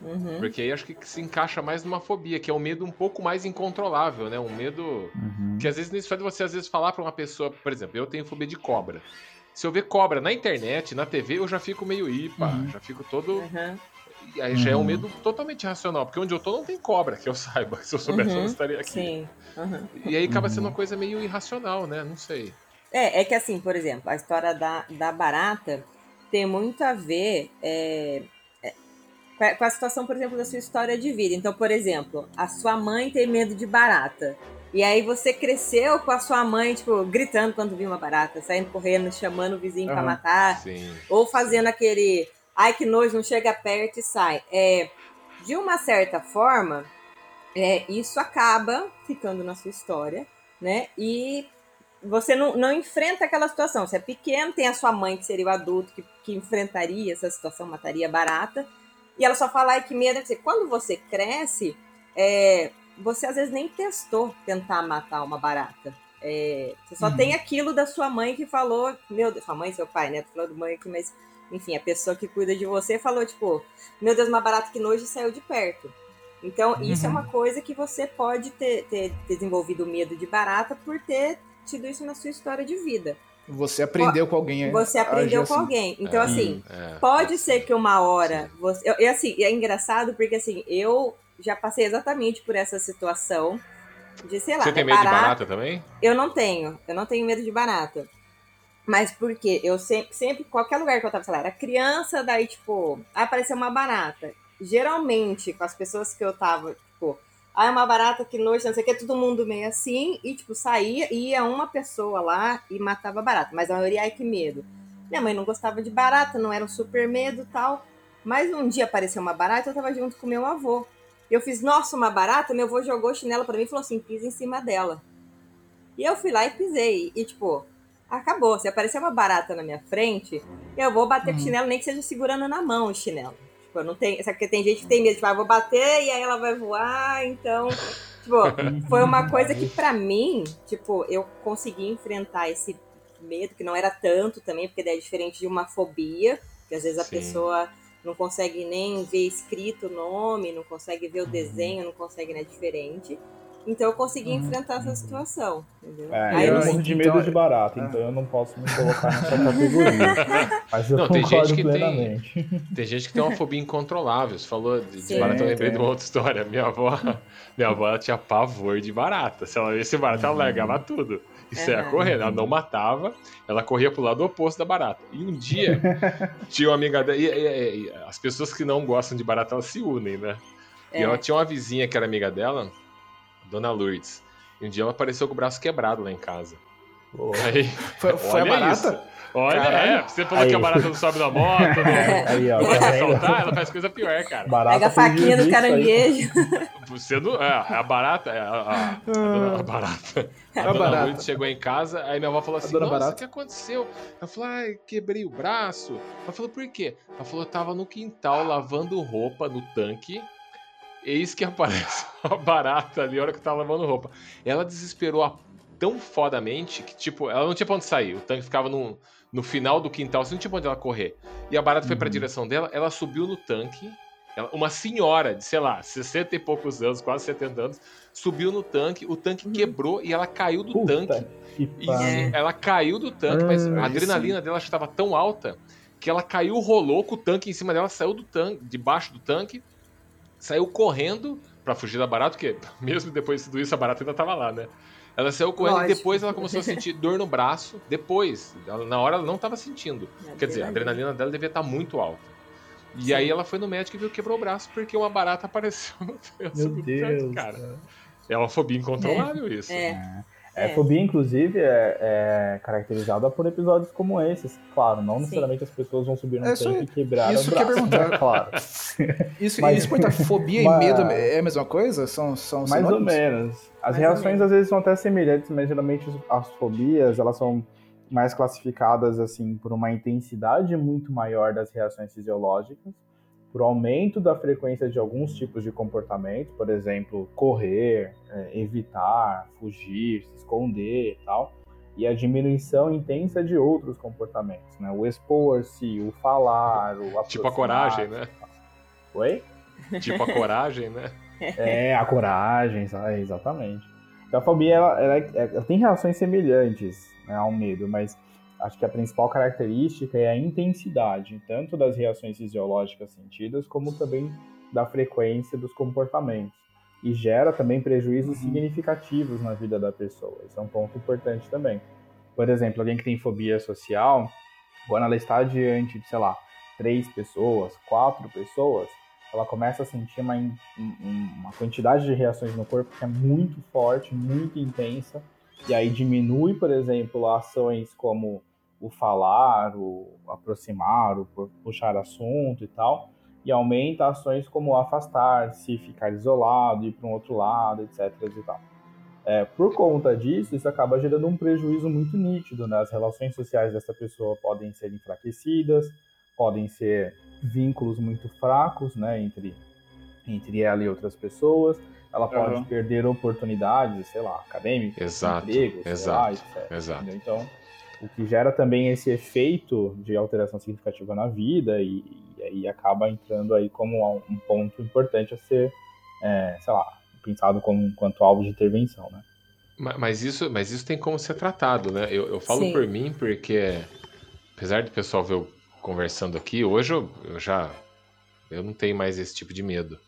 Uhum. Porque aí acho que se encaixa mais numa fobia, que é um medo um pouco mais incontrolável, né? Um medo Uhum. que às vezes nisso faz você às vezes falar pra uma pessoa, por exemplo, eu tenho fobia de cobra. Se eu ver cobra na internet, na TV, eu já fico meio ipa, Uhum. já fico todo. Uhum. E aí já é um Uhum. medo totalmente irracional, porque onde eu tô não tem cobra, que eu saiba. (laughs) Se eu soubesse, eu Uhum. não estaria aqui. Sim. Uhum. E aí acaba Uhum. sendo uma coisa meio irracional, né? Não sei. É, é que assim, por exemplo, a história da, da barata tem muito a ver é, é, com a- situação, por exemplo, da sua história de vida. Então, por exemplo, a sua mãe tem medo de barata. E aí você cresceu com a sua mãe, tipo, gritando quando viu uma barata, saindo correndo, chamando o vizinho pra Aham. matar. Sim. ou fazendo aquele ai que nojo, não chega perto e sai. É, de uma certa forma, é, isso acaba ficando na sua história, né? E você não, não enfrenta aquela situação. Você é pequeno, tem a sua mãe, que seria o adulto, que, que enfrentaria essa situação, mataria barata. E ela só fala, ai, que medo. Quando você cresce, é, você às vezes nem testou tentar matar uma barata. É, você só Uhum. tem aquilo da sua mãe que falou, meu Deus, sua mãe seu pai, né? Tô falando mãe aqui, mas enfim, a pessoa que cuida de você falou, tipo, meu Deus, uma barata que nojo saiu de perto. Então, isso é Uhum. uma coisa que você pode ter, ter desenvolvido medo de barata por ter tido isso na sua história de vida. Você aprendeu com alguém. a- Você aprendeu com assim. alguém. Então, É, assim, é. pode ser que uma hora você. eu- E assim, é engraçado porque assim, eu já passei exatamente por essa situação de, sei lá, Você tem né, medo de barata- barata também? Eu não tenho. Eu não tenho medo de barata. Mas por quê? Eu sempre, sempre, qualquer lugar que eu tava, sei lá, era criança, daí, tipo, apareceu uma barata. Geralmente, com as pessoas que eu tava, tipo, ah, é uma barata que noite, não sei o que, todo mundo meio assim, e, tipo, saía, ia uma pessoa lá e matava a barata. Mas a maioria, ai, que medo. Minha mãe não gostava de barata, não era um super medo tal. Mas um dia apareceu uma barata, eu tava junto com meu avô. Eu fiz, nossa, uma barata, meu avô jogou chinelo pra mim e falou assim, pisa em cima dela. E eu fui lá e pisei. E, tipo, acabou. Se aparecer uma barata na minha frente, eu vou bater com o chinelo, nem que seja segurando na mão o chinelo. Tipo, não tenho. Sabe porque tem gente que tem medo, tipo, ah, vou bater e aí ela vai voar, então. Tipo, foi uma coisa que pra mim, tipo, eu consegui enfrentar esse medo, que não era tanto também, porque daí é diferente de uma fobia, que às vezes a Sim. pessoa não consegue nem ver escrito o nome, não consegue ver o desenho, não consegue, né? Diferente. Então eu consegui enfrentar essa situação, entendeu? É, Aí eu não- morro de então- medo de barata, então eu não posso me colocar nessa (laughs) categoria. Mas eu Não, tem gente que tem- plenamente. Tem gente que tem uma fobia incontrolável. Você falou de, de barata, eu lembrei Tem. de uma outra história. Minha avó, minha avó ela tinha pavor de barata. Se ela visse barata, ela largava tudo. E saia Aham. correndo. Ela não matava, ela corria pro lado oposto da barata. E um dia, (laughs) tinha uma amiga dela. E, e- e as pessoas que não gostam de barata, elas se unem, né? E É. ela tinha uma vizinha que era amiga dela, Dona Lourdes. E um dia ela apareceu com o braço quebrado lá em casa. Aí, Foi, foi a Olha barata? isso. olha, Caralho. é, você falou Aí. que a barata não sobe na moto, (laughs) não, Aí, ó, não tá vai assaltar, ela faz coisa pior, cara. Barata Pega a faquinha do caranguejo. Você não. É, a barata. é, A, a, a dona a barata. A, (laughs) A dona barata. Lourdes chegou em casa, aí minha avó falou assim: dona Nossa, o barata. que aconteceu? Ela falou: Ai, quebrei o braço. Ela falou: Por quê? Ela falou: Eu tava no quintal lavando roupa no tanque. Eis que aparece (laughs) a barata ali, a hora que eu tava lavando roupa. Ela desesperou a- tão fodamente que, tipo, ela não tinha pra onde sair. O tanque ficava no, no final do quintal, você não tinha pra onde ela correr. E a barata foi pra Uhum. direção dela, ela subiu no tanque. ela- uma senhora de, sei lá, 60 e poucos anos, quase 70 anos, subiu no tanque, o tanque quebrou e ela caiu do Puta tanque. que E ela caiu do tanque, mas Ah, a adrenalina dela estava tão alta que ela caiu, rolou com o tanque em cima dela, saiu do tanque, debaixo do tanque, saiu correndo pra fugir da barata, porque (laughs) mesmo depois de tudo isso, a barata ainda tava lá, né? Ela saiu correndo e Lógico. depois ela começou a sentir dor no braço. Depois, ela- na hora ela não tava sentindo. Quer dizer, a adrenalina dela devia estar muito alta. E Sim. aí ela foi no médico e viu que quebrou o braço porque uma barata (laughs) apareceu no Meu no tanque, Deus. cara. cara. É uma fobia incontrolável isso. É. É, É. fobia, inclusive, é, é caracterizada por episódios como esses. Claro, não Sim. necessariamente as pessoas vão subir no É, isso e quebrar isso o que braço. perguntar. claro. (laughs) Isso, Mas- isso perguntar, fobia Mas- e medo é a mesma coisa? São, são Mais ou sinônimos? menos. As Mais ou reações às vezes são até semelhantes, mas geralmente as fobias elas são mais classificadas assim por uma intensidade muito maior das reações fisiológicas, por aumento da frequência de alguns tipos de comportamento, por exemplo, correr, é, evitar, fugir, se esconder e tal, e a diminuição intensa de outros comportamentos, né? O expor-se, o falar, o (laughs) Tipo a coragem, né? Oi? Tipo a coragem, né? (laughs) É, a coragem, exa- exatamente. Então a fobia, ela, ela é- ela tem reações semelhantes né, ao medo, mas acho que a principal característica é a intensidade, tanto das reações fisiológicas sentidas, como também da frequência dos comportamentos. E gera também prejuízos significativos na vida da pessoa. Isso é um ponto importante também. Por exemplo, alguém que tem fobia social, quando ela está diante de, sei lá, três pessoas, quatro pessoas, ela começa a sentir uma, um- uma quantidade de reações no corpo que é muito forte, muito intensa, e aí diminui, por exemplo, ações como o falar, o aproximar, o pu- puxar assunto e tal, e aumenta ações como afastar-se, ficar isolado, ir para um outro lado, etc. E tal. É, por conta disso, isso acaba gerando um prejuízo muito nítido, né? As relações sociais dessa pessoa podem ser enfraquecidas, podem ser vínculos muito fracos, né, entre, entre ela e outras pessoas. Ela pode Aham. perder oportunidades, sei lá, acadêmicas, Exato, empregos, exato, lá, etc. exato. Então, o que gera também esse efeito de alteração significativa na vida e, e aí acaba entrando aí como um ponto importante a ser, é, sei lá, pensado como enquanto alvo de intervenção, né? Ma- Mas isso, mas isso tem como ser tratado, né? Eu, eu falo Sim. por mim porque, apesar do pessoal ver eu conversando aqui, hoje eu, eu já eu não tenho mais esse tipo de medo.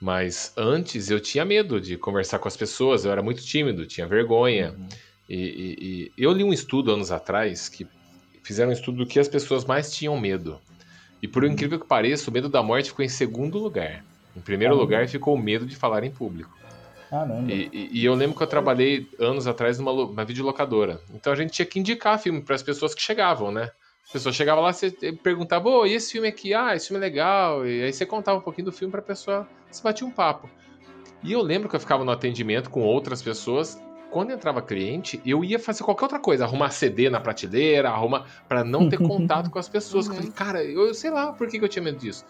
Mas antes eu tinha medo de conversar com as pessoas, eu era muito tímido, tinha vergonha. E, e- e eu li um estudo anos atrás que fizeram um estudo do que as pessoas mais tinham medo. E por incrível que pareça, o medo da morte ficou em segundo lugar. Em primeiro Caramba. lugar ficou o medo de falar em público. Caramba. E, e- e eu lembro que eu trabalhei anos atrás numa lo- uma videolocadora. Então a gente tinha que indicar filme para as pessoas que chegavam, né? As pessoas chegavam lá, você perguntava, ô, e esse filme aqui? Ah, esse filme é legal. E aí você contava um pouquinho do filme pra pessoa, você batia um papo. E eu lembro que eu ficava no atendimento com outras pessoas. Quando entrava cliente, eu ia fazer qualquer outra coisa, arrumar CD na prateleira, arrumar para não ter contato com as pessoas. Eu Uhum. falei, cara, eu sei lá por que, que eu tinha medo disso.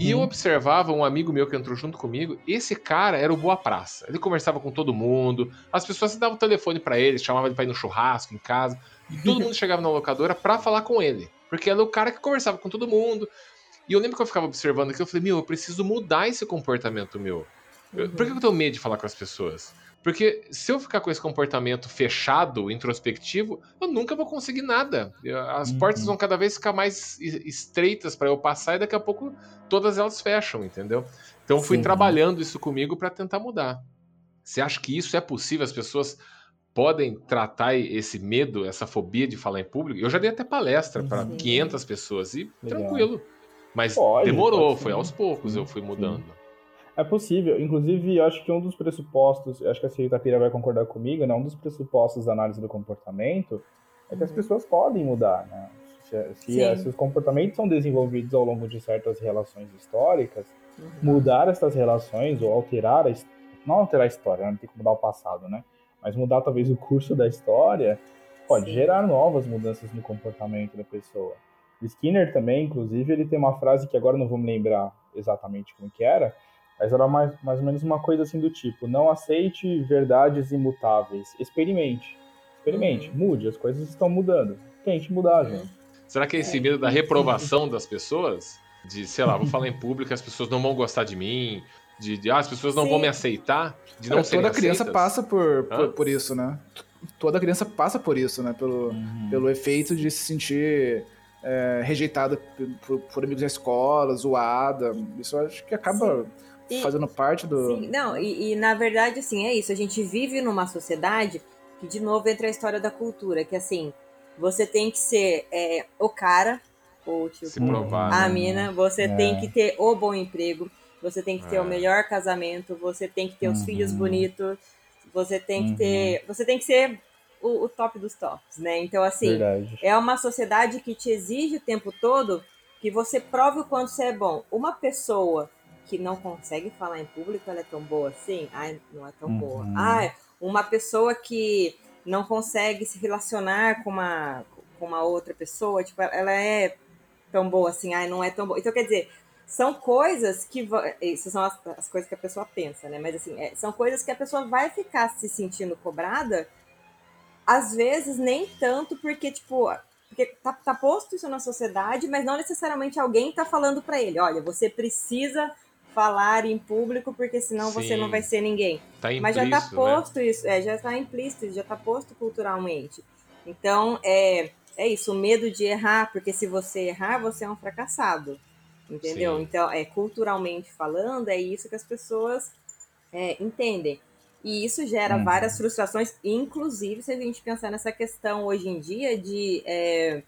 E eu Uhum. observava um amigo meu que entrou junto comigo. Esse cara era o Boa Praça. Ele conversava com todo mundo. As pessoas davam o telefone pra ele, chamavam ele pra ir no churrasco em casa. E todo mundo (laughs) chegava na locadora pra falar com ele. Porque era o cara que conversava com todo mundo. E eu lembro que eu ficava observando aquilo. Eu falei, meu, eu preciso mudar esse comportamento meu. Eu- Por que eu tenho medo de falar com as pessoas? Porque se eu ficar com esse comportamento fechado, introspectivo, eu nunca vou conseguir nada. As Uhum. portas vão cada vez ficar mais estreitas para eu passar e daqui a pouco todas elas fecham, entendeu? Então fui Sim. trabalhando isso comigo para tentar mudar. Você acha que isso é possível? As pessoas podem tratar esse medo, essa fobia de falar em público? Eu já dei até palestra para Sim. 500 pessoas e Legal. tranquilo. Mas Pode, demorou, pode foi aos poucos eu fui Sim. É possível. Inclusive, eu acho que um dos pressupostos, eu acho que a senhorita Pira vai concordar comigo, né? Um dos pressupostos da análise do comportamento é que as Uhum. pessoas podem mudar, né? Se, se, se os comportamentos são desenvolvidos ao longo de certas relações históricas, Uhum. mudar essas relações ou alterar a, não alterar a história, né? não tem que mudar o passado, né? Mas mudar talvez o curso da história pode Sim. gerar novas mudanças no comportamento da pessoa. Skinner também, inclusive, ele tem uma frase que agora não vou me lembrar exatamente como que era, mas era mais, mais ou menos uma coisa assim do tipo: não aceite verdades imutáveis, experimente. Experimente, mude, as coisas estão mudando. Tente mudar, gente. Será que é esse medo da reprovação das pessoas? De, sei lá, vou falar em público, as pessoas não vão gostar de mim, de, de, ah, as pessoas não Sim. vão me aceitar, de não serem toda criança aceitas? passa por, por, por isso, né? Toda criança passa por isso, né? Pelo, pelo efeito de se sentir é, rejeitada por, por- amigos na escola, zoada. Isso eu acho que acaba E- fazendo parte do. Sim, não, e, e, na verdade, assim, é isso. A gente vive numa sociedade que, de novo, entra a história da cultura, que assim, você tem que ser é, o cara, ou tipo, Se provar. a né? mina, você É. tem que ter o bom emprego, você tem que ter É. o melhor casamento, você tem que ter os Uhum. filhos bonitos, você tem que Uhum. ter. Você tem que ser o, o top dos tops, né? Então, assim, Verdade. é uma sociedade que te exige o tempo todo que você prove o quanto você é bom. Uma pessoa que não consegue falar em público, ela é tão boa assim? Ai, não é tão Uhum. boa. Ai, uma pessoa que não consegue se relacionar com uma, com uma outra pessoa, tipo, ela é tão boa assim? Ai, não é tão boa. Então, quer dizer, são coisas que... Essas são as, as coisas que a pessoa pensa, né? Mas, assim, é, são coisas que a pessoa vai ficar se sentindo cobrada às vezes nem tanto porque, tipo, porque tá, tá posto isso na sociedade, mas não necessariamente alguém tá falando pra ele, olha, você precisa falar em público porque senão você Sim. não vai ser ninguém. Tá Mas já tá implícito, né? posto isso, é, já tá implícito, já tá posto culturalmente. Então, é, é isso, o medo de errar, porque se você errar, você é um fracassado. Entendeu? Sim. Então, é culturalmente falando, é isso que as pessoas é, entendem. E isso gera Uhum. várias frustrações, inclusive se a gente pensar nessa questão hoje em dia de é,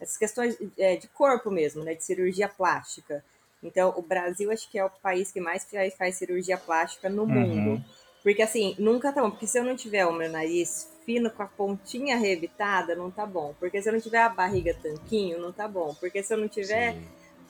essas questões é, de corpo mesmo, né? De cirurgia plástica. Então, o Brasil acho que é o país que mais faz, cirurgia plástica no Uhum. mundo. Porque assim, nunca tá bom. Porque se eu não tiver o meu nariz fino com a pontinha revitada, não tá bom. Porque se eu não tiver a barriga tanquinho, não tá bom. Porque se eu não tiver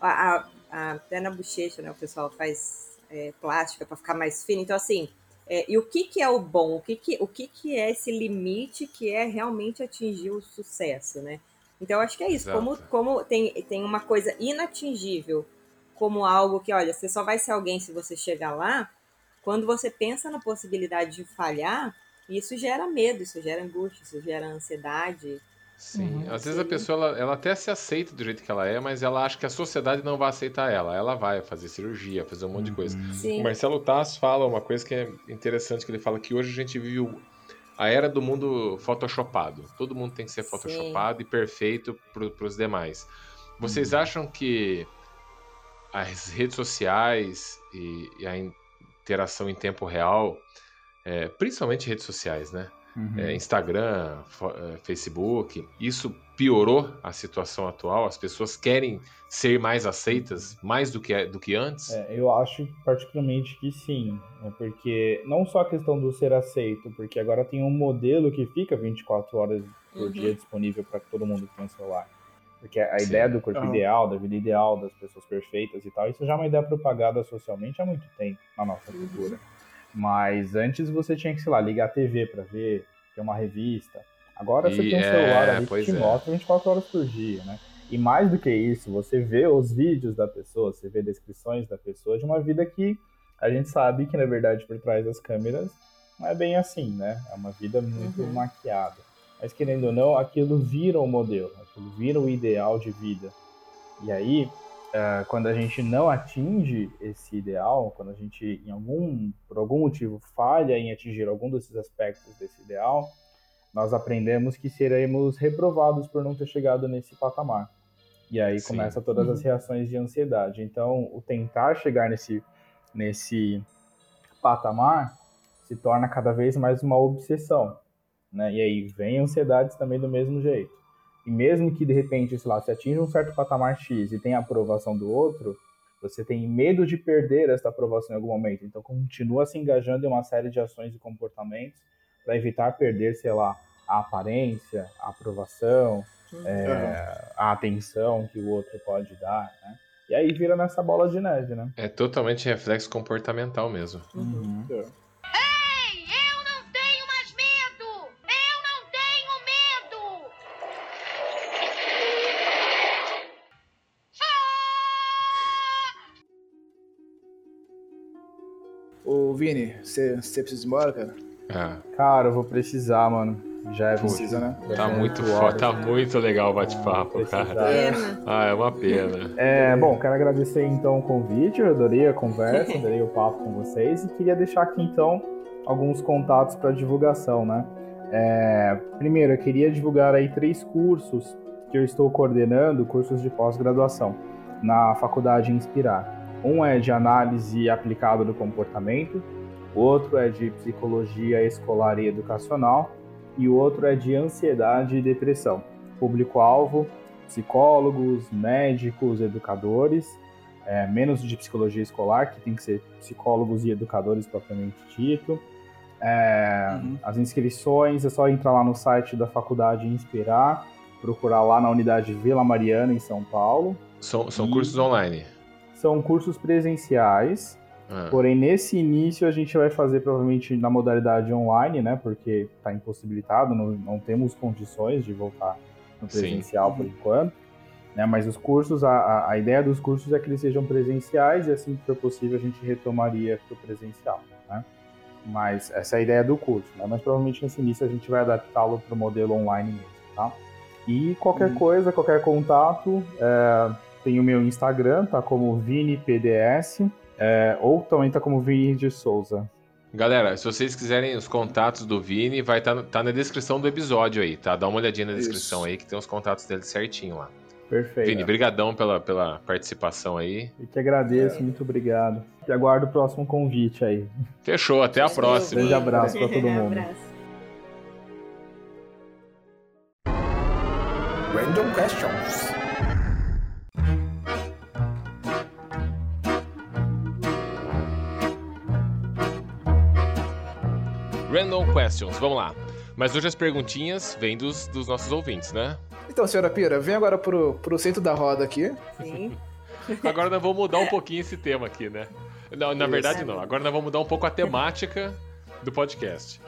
a, a- a- até na bochecha, né? O pessoal faz é, plástica para ficar mais fino. Então, assim, É, e o que, que é o bom? O que, que, o que, que é esse limite que é realmente atingir o sucesso, né? Então, acho que é isso. Exato. Como, como tem, tem uma coisa inatingível, como algo que, olha, você só vai ser alguém se você chegar lá, quando você pensa na possibilidade de falhar, isso gera medo, isso gera angústia, isso gera ansiedade. Sim, Uhum. às vezes a Sim. pessoa ela, ela até se aceita do jeito que ela é, mas ela acha que a sociedade não vai aceitar ela. Ela vai fazer cirurgia, fazer um monte de coisa. O Sim. Marcelo Tass fala uma coisa que é interessante, que ele fala que hoje a gente vive o- a era do mundo photoshopado. Todo mundo tem que ser Sim. photoshopado e perfeito para os demais. Vocês acham que as redes sociais e, e a interação em tempo real, é, principalmente redes sociais, né? Uhum. é, Instagram, é, Facebook, isso piorou a situação atual? As pessoas querem ser mais aceitas, mais do que, do que antes? É, eu acho particularmente que sim, né, porque não só a questão do ser aceito, porque agora tem um modelo que fica 24 horas por Uhum. dia disponível para todo mundo que tem celular. Porque a Sim. ideia do corpo Aham. ideal, da vida ideal, das pessoas perfeitas e tal, isso já é uma ideia propagada socialmente há muito tempo na nossa Uhum. cultura. Mas antes você tinha que, sei lá, ligar a TV para ver, ter uma revista. Agora você E tem um é, celular ali que te é. mostra 24 horas por dia, né? E mais do que isso, você vê os vídeos da pessoa, você vê descrições da pessoa de uma vida que a gente sabe que, na verdade, por trás das câmeras não é bem assim, né? É uma vida muito Uhum. maquiada. Mas, querendo ou não, aquilo vira o modelo, aquilo vira o ideal de vida. E aí, ah, quando a gente não atinge esse ideal, quando a gente, em algum, por algum motivo, falha em atingir algum desses aspectos desse ideal, nós aprendemos que seremos reprovados por não ter chegado nesse patamar. E aí Sim. começa todas as reações de ansiedade. Então, o tentar chegar nesse, nesse patamar se torna cada vez mais uma obsessão. Né? E aí vem ansiedades também do mesmo jeito. E mesmo que de repente, sei lá, se atinja um certo patamar X e tem a aprovação do outro, você tem medo de perder essa aprovação em algum momento. Então continua se engajando em uma série de ações e comportamentos para evitar perder, sei lá, a aparência, a aprovação, é, a atenção que o outro pode dar, né? E aí vira nessa bola de neve, né? É totalmente reflexo comportamental mesmo. Uhum. É. Vini, você precisa ir embora, cara? Ah, Cara, eu vou precisar, mano. Já é Precisa, né? tá É, muito foda, tá muito legal o bate-papo, cara. Pena. Ah, é uma pena. É, bom, quero agradecer então o convite, eu adorei a conversa, adorei o papo com vocês e queria deixar aqui então alguns contatos para divulgação, né? É, primeiro, eu queria divulgar aí três cursos que eu estou coordenando, cursos de pós-graduação na Faculdade Inspirar. Um é de análise aplicada do comportamento, o outro é de psicologia escolar e educacional e o outro é de ansiedade e depressão. Público-alvo psicólogos, médicos, educadores, é, menos de psicologia escolar, que tem que ser psicólogos e educadores propriamente dito. É, Uhum. As inscrições é só entrar lá no site da Faculdade Inspirar, procurar lá na unidade Vila Mariana, em São Paulo. São, são E- cursos online. São cursos presenciais, Ah, Porém, nesse início a gente vai fazer provavelmente na modalidade online, né? Porque está impossibilitado, não, não temos condições de voltar no Sim. presencial por enquanto. Né? Mas os cursos, a, a- ideia dos cursos é que eles sejam presenciais e assim que for possível a gente retomaria para o presencial. Né? Mas essa é a ideia do curso, né? Mas provavelmente nesse início a gente vai adaptá-lo para o modelo online mesmo, tá? E qualquer Uhum. coisa, qualquer contato, é, tem o meu Instagram, tá como ViniPDS. É, ou também tá como Vini de Souza. Galera, se vocês quiserem os contatos do Vini, vai estar tá, na descrição do episódio aí, tá? Dá uma olhadinha na descrição Isso. aí que tem os contatos dele certinho lá. Perfeito. Vini, brigadão pela, pela participação aí. Eu que agradeço, muito obrigado. E aguardo o próximo convite aí. Fechou, até a próxima. Grande abraço pra todo (laughs) mundo. Abraço. Random Questions. Random questions, vamos lá. Mas hoje as perguntinhas vêm dos, dos nossos ouvintes, né? Então, senhora Pira, vem agora pro, pro centro da roda aqui. Sim. (laughs) Agora nós vamos mudar um pouquinho esse tema aqui, né? Não, na Isso. verdade não. Agora nós vamos mudar um pouco a temática do podcast.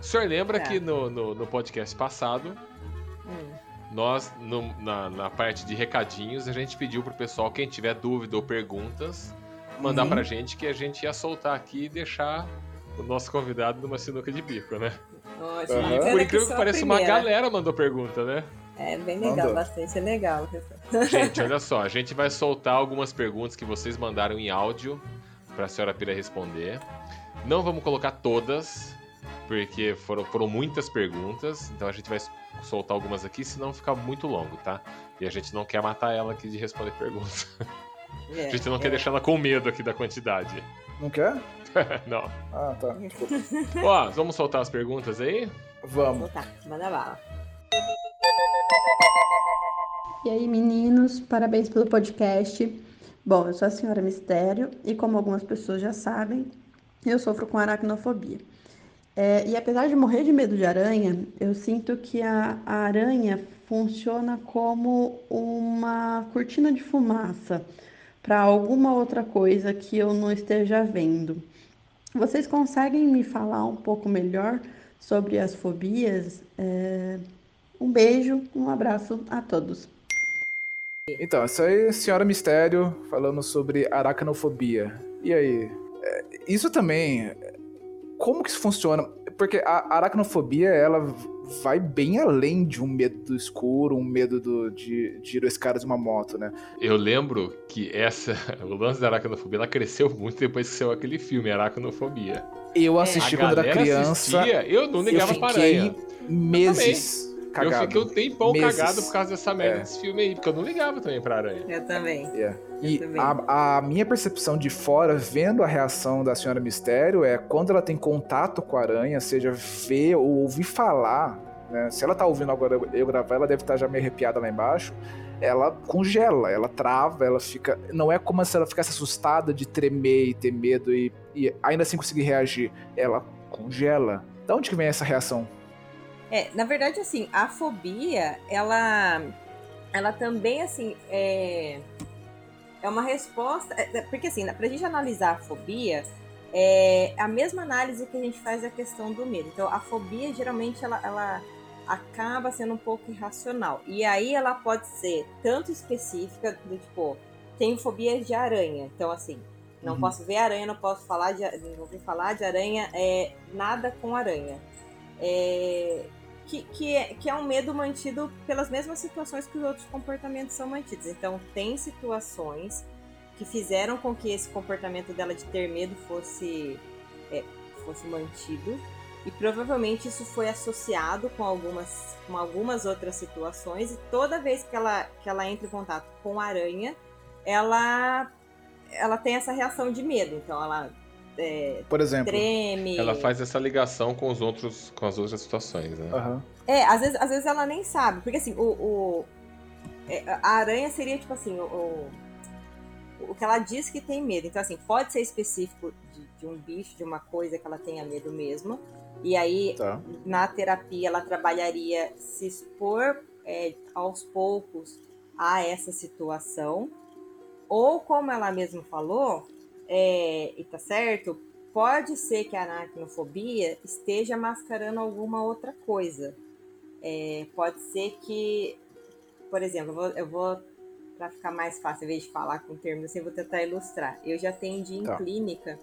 O senhor lembra Tá. que no, no, no podcast passado, Hum. nós, no- na, na parte de recadinhos, a gente pediu pro pessoal, quem tiver dúvida ou perguntas, mandar Uhum. pra gente que a gente ia soltar aqui e deixar o nosso convidado numa sinuca de bico, né? Nossa, Aham. bacana Por incrível que a pareça, uma galera mandou pergunta, né? É bem legal, Mandou. bastante legal. Gente, olha só, a gente vai soltar algumas perguntas que vocês mandaram em áudio pra senhora Pira responder. Não vamos colocar todas, porque foram, foram muitas perguntas, então a gente vai soltar algumas aqui, senão fica muito longo, tá? E a gente não quer matar ela aqui de responder perguntas. É, A gente não é. quer deixar ela com medo aqui da quantidade. Não quer? (laughs) não. Ah, tá. Desculpa. Ó, vamos soltar as perguntas aí? Vamos. Então tá, manda bala. E aí, meninos, parabéns pelo podcast. Bom, eu sou a senhora Mistério e, como algumas pessoas já sabem, eu sofro com aracnofobia. É, e apesar de morrer de medo de aranha, eu sinto que a, a aranha funciona como uma cortina de fumaça para alguma outra coisa que eu não esteja vendo. Vocês conseguem me falar um pouco melhor sobre as fobias? É, um beijo, um abraço a todos. Então, essa aí é a Senhora Mistério falando sobre aracnofobia. E aí? é, Isso também. Como que isso funciona? Porque a aracnofobia, ela vai bem além de um medo do escuro, um medo do, de, de ir escadas de uma moto, né? Eu lembro que essa, (laughs) o lance da aracnofobia, ela cresceu muito depois que saiu aquele filme, Aracnofobia. Eu É. assisti A quando era criança. assistia, eu não eu ligava fiquei aranha. meses cagado. Eu fiquei um tempão Meses. cagado por causa dessa merda É. desse filme aí, porque eu não ligava também pra aranha. Eu também. É. E também. a, a minha percepção de fora, vendo a reação da Senhora Mistério, é quando ela tem contato com a aranha, seja ver ou ouvir falar, né? Se ela tá ouvindo agora eu gravar, ela deve estar já meio arrepiada lá embaixo. Ela congela, ela trava, ela fica. Não é como se ela ficasse assustada de tremer e ter medo e, e ainda assim conseguir reagir. Ela congela. Da onde que vem essa reação? É, na verdade, assim, a fobia, ela, ela também, assim, é, é uma resposta. é, é, porque, assim, pra gente analisar a fobia, é a mesma análise que a gente faz da questão do medo. Então, a fobia, geralmente, ela, ela acaba sendo um pouco irracional. E aí, ela pode ser tanto específica, do tipo, tenho fobia de aranha. Então, assim, não Uhum. posso ver aranha, não posso falar de, não ouvir falar de aranha, é nada com aranha. É, que, que, é, que é um medo mantido pelas mesmas situações que os outros comportamentos são mantidos. Então, tem situações que fizeram com que esse comportamento dela de ter medo fosse, é, fosse mantido. E provavelmente isso foi associado com algumas, com algumas outras situações. E toda vez que ela, que ela entra em contato com a aranha, ela, ela tem essa reação de medo. Então, ela é, Por exemplo. treme. Ela faz essa ligação com os outros, com as outras situações, né? Aham. É, às vezes, às vezes ela nem sabe. Porque assim, o. o- é, a aranha seria tipo assim, o, o, o que ela diz que tem medo. Então, assim, pode ser específico de, de um bicho, de uma coisa que ela tenha medo mesmo. E aí, Tá. na terapia, ela trabalharia se expor é, aos poucos a essa situação. Ou, como ela mesma falou, é, e tá certo, pode ser que a aracnofobia esteja mascarando alguma outra coisa. É, pode ser que, por exemplo, eu vou, eu vou para ficar mais fácil, em vez de falar com termos assim, eu vou tentar ilustrar. Eu já atendi em Tá. clínica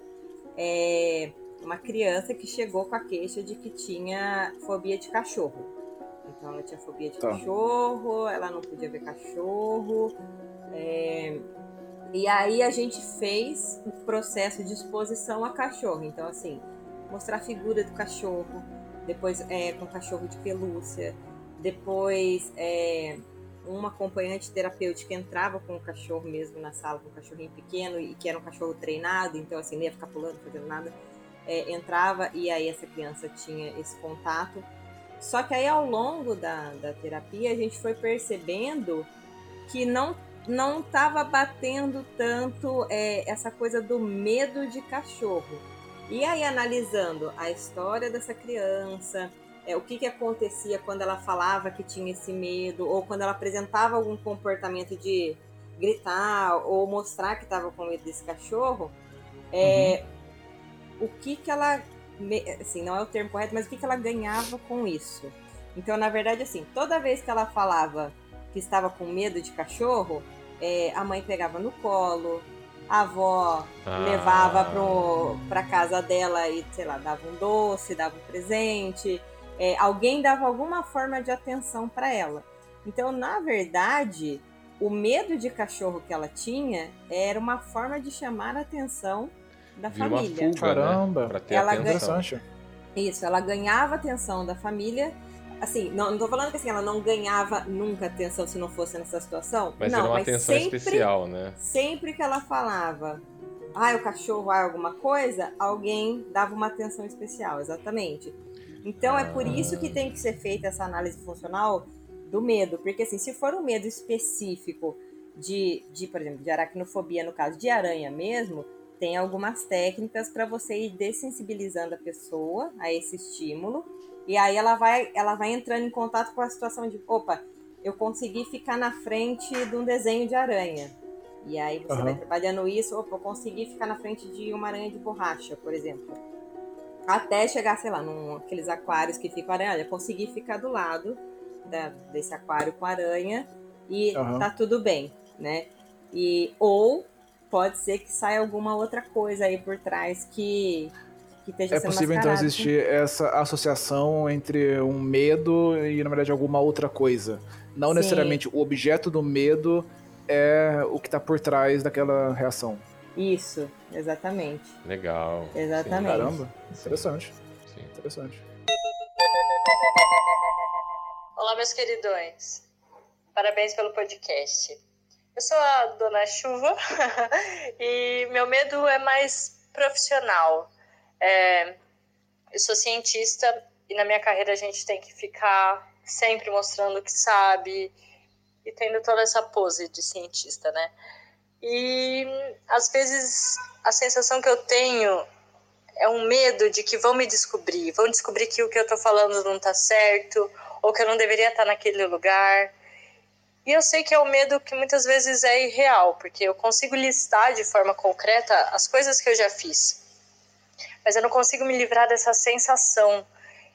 é, uma criança que chegou com a queixa de que tinha fobia de cachorro. Então ela tinha fobia de Tá. cachorro, ela não podia ver cachorro. é, e aí a gente fez o processo de exposição a cachorro. Então, assim, mostrar a figura do cachorro, depois é, com cachorro de pelúcia, depois é, uma acompanhante terapêutica entrava com o cachorro mesmo na sala, com um cachorrinho pequeno, e que era um cachorro treinado, então assim, não ia ficar pulando, fazendo nada. É, entrava e aí essa criança tinha esse contato. Só que aí ao longo da, da terapia a gente foi percebendo que não não estava batendo tanto é, essa coisa do medo de cachorro. E aí, analisando a história dessa criança, é, o que, que acontecia quando ela falava que tinha esse medo, ou quando ela apresentava algum comportamento de gritar ou mostrar que estava com medo desse cachorro, é, o que, que ela assim, não é o termo correto, mas o que, que ela ganhava com isso? Então, na verdade, assim, toda vez que ela falava que estava com medo de cachorro, é, a mãe pegava no colo, a avó Ah. levava pro, pra casa dela e, sei lá, dava um doce, dava um presente, é, alguém dava alguma forma de atenção para ela. Então, na verdade, o medo de cachorro que ela tinha era uma forma de chamar a atenção da Vira uma família. fuga, Caramba. né? Pra ter Ela atenção. Interessante. Isso, ela ganhava atenção da família. Assim, não, não tô falando que assim, ela não ganhava nunca atenção se não fosse nessa situação. Mas não, era uma mas atenção sempre, especial, né? Sempre que ela falava, ah, o cachorro, ah, alguma coisa, alguém dava uma atenção especial, exatamente. Então é por isso que tem que ser feita essa análise funcional do medo, porque assim, se for um medo específico de, de por exemplo, de aracnofobia, no caso de aranha mesmo, tem algumas técnicas para você ir dessensibilizando a pessoa a esse estímulo, e aí ela vai, ela vai entrando em contato com a situação de, opa, eu consegui ficar na frente de um desenho de aranha. E aí você Aham. vai trabalhando isso, opa, eu consegui ficar na frente de uma aranha de borracha, por exemplo. Até chegar, sei lá, num aqueles aquários que ficam aranha, olha, consegui ficar do lado da- desse aquário com aranha e Aham. tá tudo bem, né? E ou pode ser que saia alguma outra coisa aí por trás que que esteja É sendo possível então mascarado. existir essa associação entre um medo e, na verdade, alguma outra coisa. Não Sim. necessariamente o objeto do medo é o que tá por trás daquela reação. Isso, exatamente. Legal. Exatamente. Caramba, interessante. Sim, sim. Interessante. Olá, meus queridões. Parabéns pelo podcast. Eu sou a Dona Chuva (laughs) e meu medo é mais profissional. É, eu sou cientista e na minha carreira a gente tem que ficar sempre mostrando o que sabe e tendo toda essa pose de cientista, né? E às vezes a sensação que eu tenho é um medo de que vão me descobrir, vão descobrir que o que eu tô falando não tá certo, ou que eu não deveria estar naquele lugar. E eu sei que é um medo que muitas vezes é irreal, porque eu consigo listar de forma concreta as coisas que eu já fiz. Mas eu não consigo me livrar dessa sensação.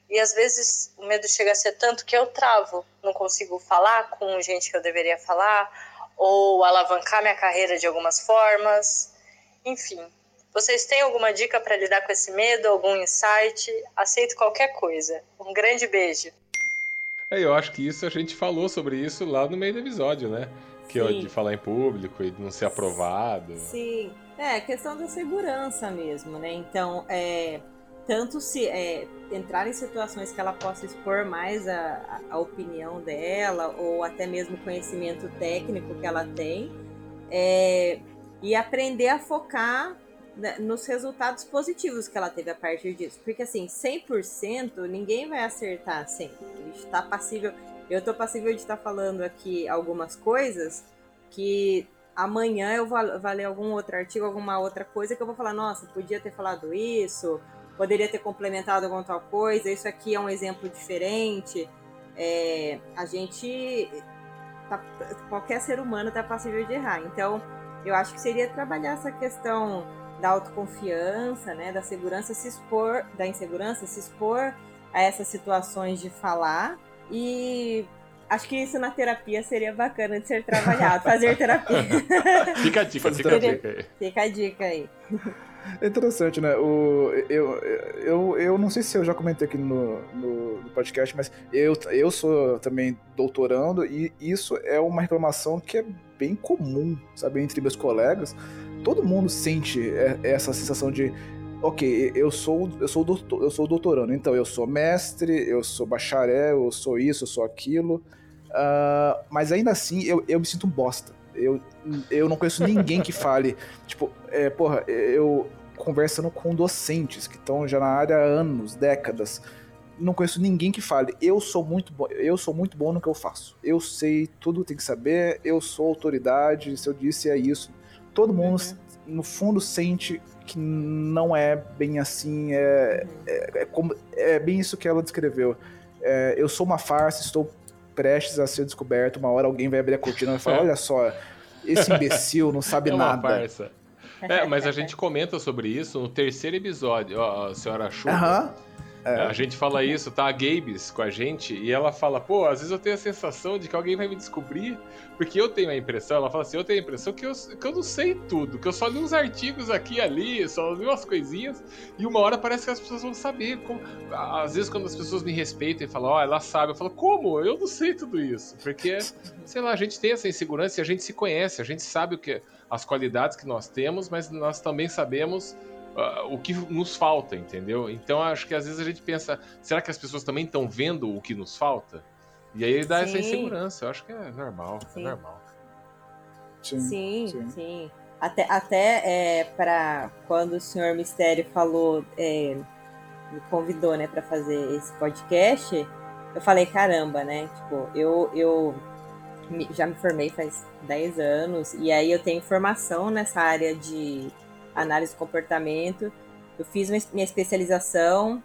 E às vezes o medo chega a ser tanto que eu travo, não consigo falar com gente que eu deveria falar, ou alavancar minha carreira de algumas formas. Enfim, vocês têm alguma dica para lidar com esse medo, algum insight? Aceito qualquer coisa. Um grande beijo. É, eu acho que isso a gente falou sobre isso lá no meio do episódio, né? Que ó, Sim. de falar em público e não ser aprovado. Sim, é questão da segurança mesmo, né? Então, é, tanto se é, entrar em situações que ela possa expor mais a, a, opinião dela ou até mesmo conhecimento técnico que ela tem, é, e aprender a focar né, nos resultados positivos que ela teve a partir disso. Porque assim, 100% ninguém vai acertar sempre. A gente tá passível, eu tô passível de estar falando aqui algumas coisas que amanhã eu vou, vou ler algum outro artigo, alguma outra coisa que eu vou falar, nossa, podia ter falado isso, poderia ter complementado alguma tal coisa, isso aqui é um exemplo diferente. É, a gente. Tá, qualquer ser humano está passível de errar. Então, eu acho que seria trabalhar essa questão da autoconfiança, né, da segurança, se expor, da insegurança, se expor a essas situações de falar e acho que isso na terapia seria bacana de ser trabalhado, fazer terapia. (laughs) Fica a dica, fica a dica aí. Fica a dica aí. É interessante, né? O, eu, eu, eu não sei se eu já comentei aqui no, no, no podcast, mas eu, eu sou também doutorando e isso é uma reclamação que é bem comum, sabe, entre meus colegas. Todo mundo sente é- essa sensação de ok, eu sou, eu sou doutor, eu sou doutorando, então eu sou mestre, eu sou bacharel, eu sou isso, eu sou aquilo. Ah, mas ainda assim eu, eu me sinto um bosta. Eu, eu não conheço ninguém que fale, (laughs) tipo, é, porra, eu conversando com docentes que estão já na área há anos, décadas. Não conheço ninguém que fale, eu sou muito bom, eu sou muito bom no que eu faço. Eu sei tudo, tem que saber, eu sou autoridade, se eu disse é isso. Todo mundo, no fundo, sente que não é bem assim, é, é, é como- é bem isso que ela descreveu. É, eu sou uma farsa, estou prestes a ser descoberto. Uma hora alguém vai abrir a cortina e vai falar: Olha só, esse imbecil não sabe (laughs) É uma nada. farsa. É, mas a (laughs) gente comenta sobre isso no terceiro episódio, ó, a senhora Chuva. Aham. É. A gente fala isso, tá a Gabes com a gente, e ela fala, pô, às vezes eu tenho a sensação de que alguém vai me descobrir, porque eu tenho a impressão, ela fala assim, eu tenho a impressão que eu, que eu não sei tudo, que eu só li uns artigos aqui e ali, só li umas coisinhas, e uma hora parece que as pessoas vão saber. Como... Às vezes quando as pessoas me respeitam e falam, ó, ela sabe, eu falo, como? Eu não sei tudo isso, porque, sei lá, a gente tem essa insegurança e a gente se conhece, a gente sabe o que as qualidades que nós temos, mas nós também sabemos uh, o que nos falta, entendeu? Então acho que às vezes a gente pensa, será que as pessoas também estão vendo o que nos falta? E aí dá essa Sim. insegurança. Eu acho que é normal, Sim. é normal. Sim, sim. Até, até é, para quando o senhor Mistério falou, é, me convidou, né, para fazer esse podcast, eu falei, caramba, né? Tipo, eu, eu já me formei faz 10 anos, e aí eu tenho formação nessa área de análise de comportamento. Eu fiz minha especialização,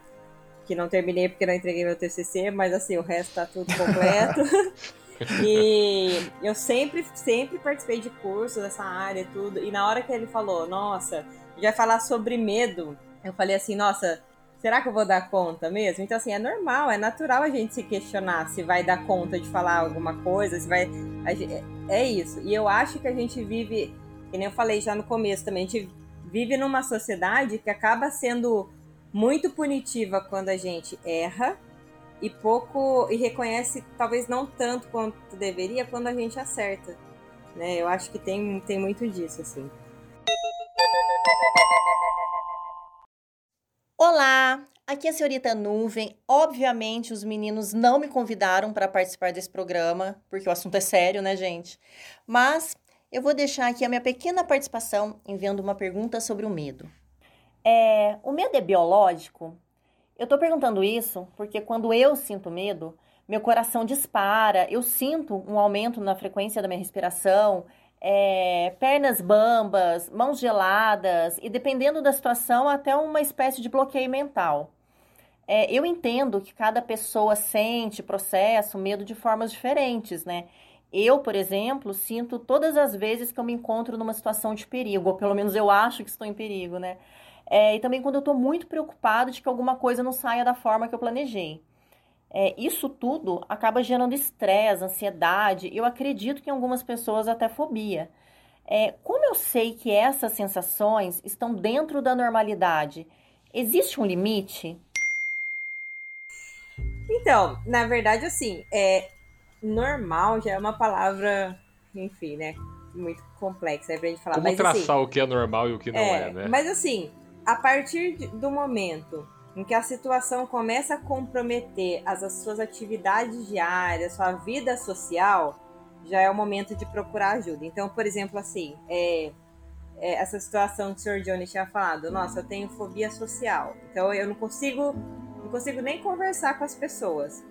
que não terminei porque não entreguei meu TCC, mas assim, o resto tá tudo completo. (laughs) E eu sempre, sempre participei de cursos dessa área e tudo. E na hora que ele falou, nossa, vai falar sobre medo, eu falei assim, nossa, será que eu vou dar conta mesmo? Então, assim, é normal, é natural a gente se questionar se vai dar conta de falar alguma coisa, se vai. gente- é- é isso. E eu acho que a gente vive, que nem eu falei já no começo também, a gente vive numa sociedade que acaba sendo muito punitiva quando a gente erra e pouco e reconhece talvez não tanto quanto deveria quando a gente acerta, né? Eu acho que tem, tem muito disso assim. Olá, aqui é a senhorita Nuvem. Obviamente, os meninos não me convidaram para participar desse programa, porque o assunto é sério, né, gente? Mas eu vou deixar aqui a minha pequena participação enviando uma pergunta sobre o medo. É, o medo é biológico? Eu tô perguntando isso porque quando eu sinto medo, meu coração dispara, eu sinto um aumento na frequência da minha respiração, é, pernas bambas, mãos geladas e, dependendo da situação, até uma espécie de bloqueio mental. É, eu entendo que cada pessoa sente, processa o medo de formas diferentes, né? Eu, por exemplo, sinto todas as vezes que eu me encontro numa situação de perigo, ou pelo menos eu acho que estou em perigo, né? É, e também quando eu estou muito preocupado de que alguma coisa não saia da forma que eu planejei. É, isso tudo acaba gerando estresse, ansiedade, eu acredito que em algumas pessoas até fobia. É, como eu sei que essas sensações estão dentro da normalidade? Existe um limite? Então, na verdade, assim, é normal já é uma palavra, enfim, né? Muito complexa aí pra gente falar. Como mas, traçar assim, o que é normal e o que não é, né? Mas assim, a partir do momento em que a situação começa a comprometer as, as suas atividades diárias, sua vida social, já é o momento de procurar ajuda. Então, por exemplo, assim, é, é, essa situação que o Sr. Johnny tinha falado, nossa, eu tenho fobia social, então eu não consigo, não consigo nem conversar com as pessoas.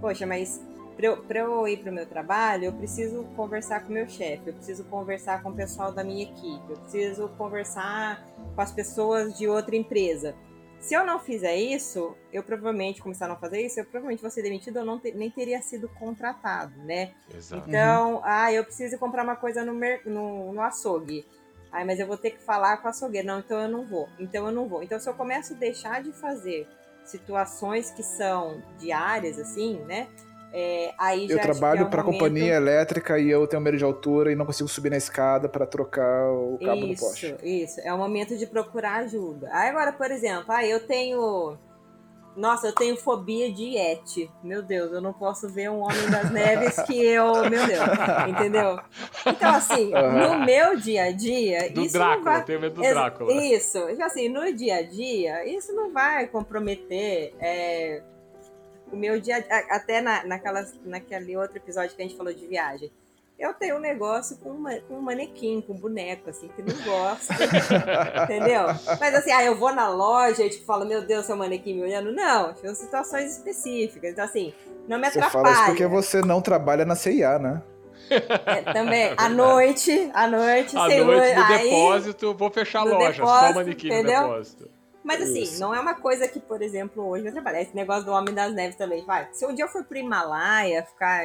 Poxa, mas para eu, pra eu ir para o meu trabalho, eu preciso conversar com o meu chefe, eu preciso conversar com o pessoal da minha equipe, eu preciso conversar com as pessoas de outra empresa. Se eu não fizer isso, eu provavelmente, começar a não fazer isso, eu provavelmente vou ser demitido ou não nem teria sido contratado, né? Exato. Então, ah, eu preciso comprar uma coisa no, mer- no, no açougue. Ah, mas eu vou ter que falar com o açougueiro. Não, então eu não vou. Então eu não vou. Então, se eu começo a deixar de fazer situações que são diárias, assim, né? É, Eu trabalho é um pra momento- companhia elétrica e eu tenho medo de altura e não consigo subir na escada pra trocar o cabo do Isso, poste. isso. É o momento de procurar ajuda. Aí agora, por exemplo, ah, eu tenho. Nossa, eu tenho fobia de Yeti. Meu Deus, eu não posso ver um Homem das Neves que eu. Meu Deus, entendeu? Então, assim, (laughs) Aham. no meu dia a dia. Do isso Drácula, não vai... eu tenho medo do Ex- Drácula. Isso, Tipo assim, no dia a dia, isso não vai comprometer é, o meu dia a- Até na, naquelas, naquele outro episódio que a gente falou de viagem. Eu tenho um negócio com, uma, com um manequim, com um boneco, assim, que não gosto. (laughs) entendeu? Mas assim, ah, eu vou na loja e tipo, falo, meu Deus, seu manequim me olhando. Não, são situações específicas. Então, assim, não me Você atrapalha. fala isso porque você não trabalha na CIA, né? É, também, à noite, à noite, À sem noite, no aí- depósito, vou fechar a loja, só o depósito, manequim entendeu? no depósito. Mas assim, Isso. não é uma coisa que, por exemplo, hoje eu trabalho. Esse negócio do Homem das Neves também. Vai, se um dia eu for pro Himalaia, ficar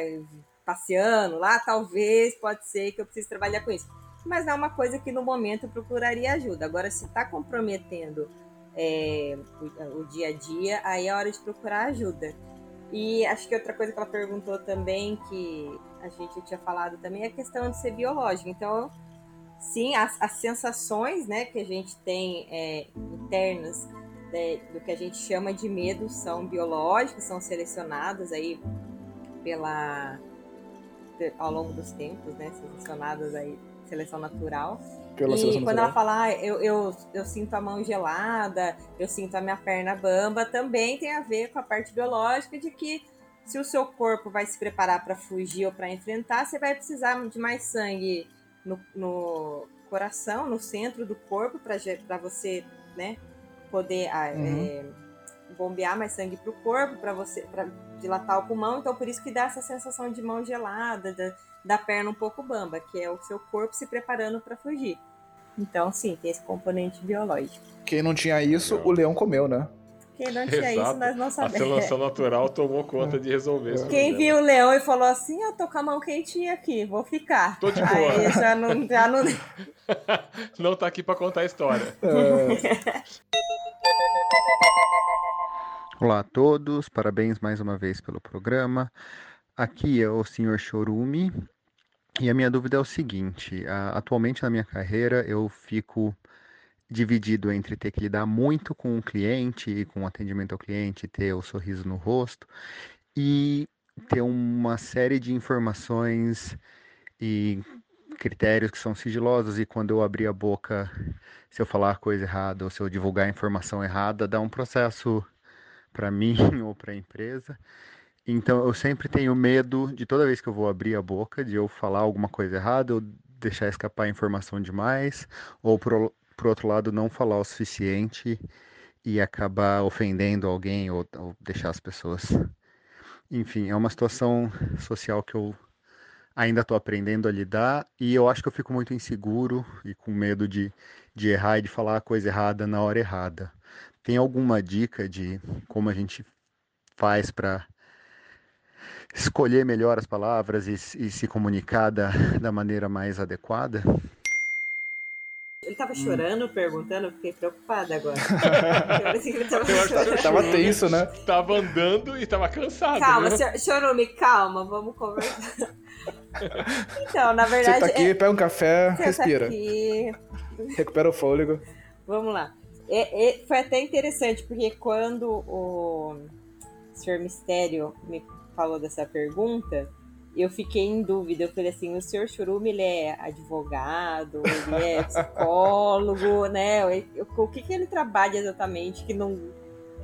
passeando lá, talvez pode ser que eu precise trabalhar com isso. mas não é uma coisa que no momento eu procuraria ajuda. Agora, se está comprometendo é, o, o dia a dia, aí é hora de procurar ajuda. E acho que outra coisa que ela perguntou também, que a gente tinha falado também, é a questão de ser biológico. Então, sim, as, as sensações né, que a gente tem é, internas né, do que a gente chama de medo são biológicas, são selecionadas aí pela ao longo dos tempos, né, selecionadas aí seleção natural. Pela e seleção quando natural. ela fala, ah, eu, eu, eu sinto a mão gelada, eu sinto a minha perna bamba, também tem a ver com a parte biológica de que se o seu corpo vai se preparar para fugir ou para enfrentar, você vai precisar de mais sangue no, no coração, no centro do corpo, para você né, poder ah, Uhum. é, bombear mais sangue para o corpo, para você pra dilatar o pulmão. Então, por isso que dá essa sensação de mão gelada, da, da perna um pouco bamba, que é o seu corpo se preparando para fugir. Então, sim, tem esse componente biológico. Quem não tinha isso, o leão comeu, né? Quem não tinha isso, nós não A sabemos. seleção (laughs) natural tomou conta de resolver isso. Quem viu o leão e falou assim, eu tô com a mão quentinha aqui, vou ficar. Tô de Aí boa. já não, já não... (laughs) Não tá aqui pra contar a história. Olá a todos, parabéns mais uma vez pelo programa. Aqui é o Sr. Chorumi e a minha dúvida é o seguinte: a- atualmente na minha carreira eu fico dividido entre ter que lidar muito com o cliente e com o atendimento ao cliente, ter o sorriso no rosto e ter uma série de informações e critérios que são sigilosos e quando eu abrir a boca, se eu falar coisa errada ou se eu divulgar informação errada, dá um processo para mim (laughs) ou para a empresa. Então eu sempre tenho medo de toda vez que eu vou abrir a boca de eu falar alguma coisa errada ou deixar escapar informação demais ou por outro lado não falar o suficiente e acabar ofendendo alguém ou, ou deixar as pessoas. Enfim, é uma situação social que eu ainda estou aprendendo a lidar e eu acho que eu fico muito inseguro e com medo de, de errar e de falar a coisa errada na hora errada. Tem alguma dica de como a gente faz para escolher melhor as palavras e, e se comunicar da, da maneira mais adequada? Ele tava chorando, perguntando, eu fiquei preocupada agora. (laughs) Eu pensei que ele tava chorando. Tava tenso, né? Tava andando e tava cansado. Calma, senhor- Chorumi, calma, vamos conversar. (laughs) Então, na verdade. Senta aqui, é- pega um café, Senta respira. aqui. Recupera o fôlego. Vamos lá. É- é- foi até interessante, porque quando o Sr. Mistério me falou dessa pergunta, eu fiquei em dúvida. Eu falei assim, o Sr. Churume, ele é advogado, ele é (laughs) psicólogo, né? O que, que ele trabalha exatamente que não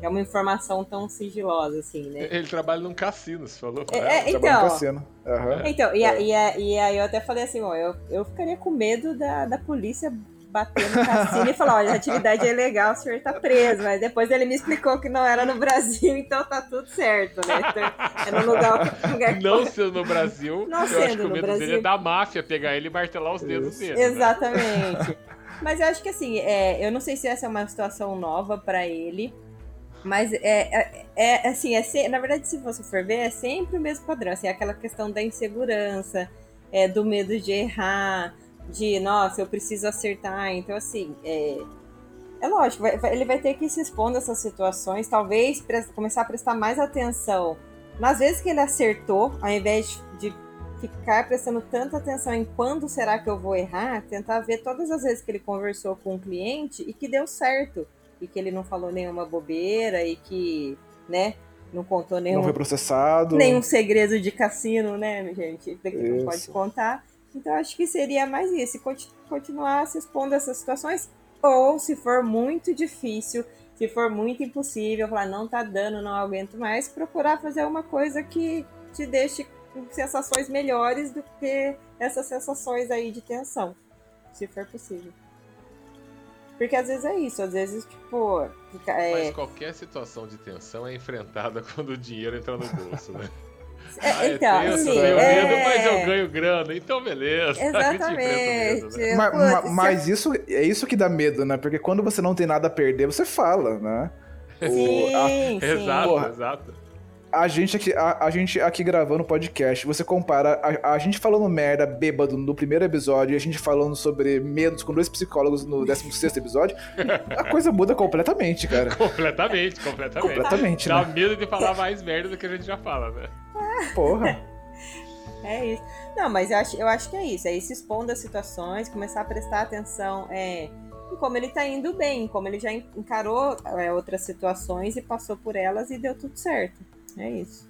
é uma informação tão sigilosa assim, né? Ele trabalha num cassino, você falou. É, é, então, Aham. então, e, a- e, a- e aí eu até falei assim, ó, eu, eu ficaria com medo da, da polícia bater no cassino e falar, olha, a atividade é legal, o senhor tá preso, mas depois ele me explicou que não era no Brasil, (laughs) então tá tudo certo, né? Então, é no lugar, lugar que Não sendo no Brasil, Não eu acho sendo que o no medo Brasil. dele é da máfia pegar ele e martelar os dedos dele. né? Exatamente. Mas eu acho que assim, é, eu não sei se essa é uma situação nova pra ele, mas é, é, é, assim, é se- na verdade, se você for ver, é sempre o mesmo padrão, assim, aquela questão da insegurança, é, do medo de errar, de nossa, eu preciso acertar. Então, assim, é, é lógico, vai- vai- ele vai ter que se expor nessas situações, talvez pres- começar a prestar mais atenção nas vezes que ele acertou, ao invés de ficar prestando tanta atenção em quando será que eu vou errar, tentar ver todas as vezes que ele conversou com o cliente e que deu certo, e que ele não falou nenhuma bobeira e que, né, não contou nenhum Não foi processado. nenhum segredo de cassino, né, gente? Que não pode contar. Então acho que seria mais isso, conti- continuar se expondo a essas situações, ou se for muito difícil, se for muito impossível, falar não tá dando, não aguento mais, procurar fazer uma coisa que te deixe com sensações melhores do que essas sensações aí de tensão, se for possível. Porque às vezes é isso, às vezes, tipo, fica, é, Mas qualquer situação de tensão é enfrentada (laughs) quando o dinheiro entra no bolso, né? É, Ah, então, tenso, sim, tenho é. medo, mas eu ganho grana, então beleza. (laughs) A gente enfrenta o medo, né? Ma- ma- Mas, isso é isso que dá medo, né? Porque quando você não tem nada a perder, você fala, né? (laughs) O- Sim, a- sim. Exato, Porra, exato. A gente, aqui, a, a gente aqui gravando podcast, você compara a, a gente falando merda bêbado no primeiro episódio e a gente falando sobre medos com dois psicólogos no 16 episódio, a coisa muda completamente, cara. (laughs) Completamente, completamente. Completamente, Dá né? medo de falar mais merda do que a gente já fala, né? Porra. (laughs) É isso. Não, mas eu acho, eu acho que é isso. É ir se expondo às situações, começar a prestar atenção é, em como ele tá indo bem, como ele já en- encarou é, outras situações e passou por elas e deu tudo certo. É isso.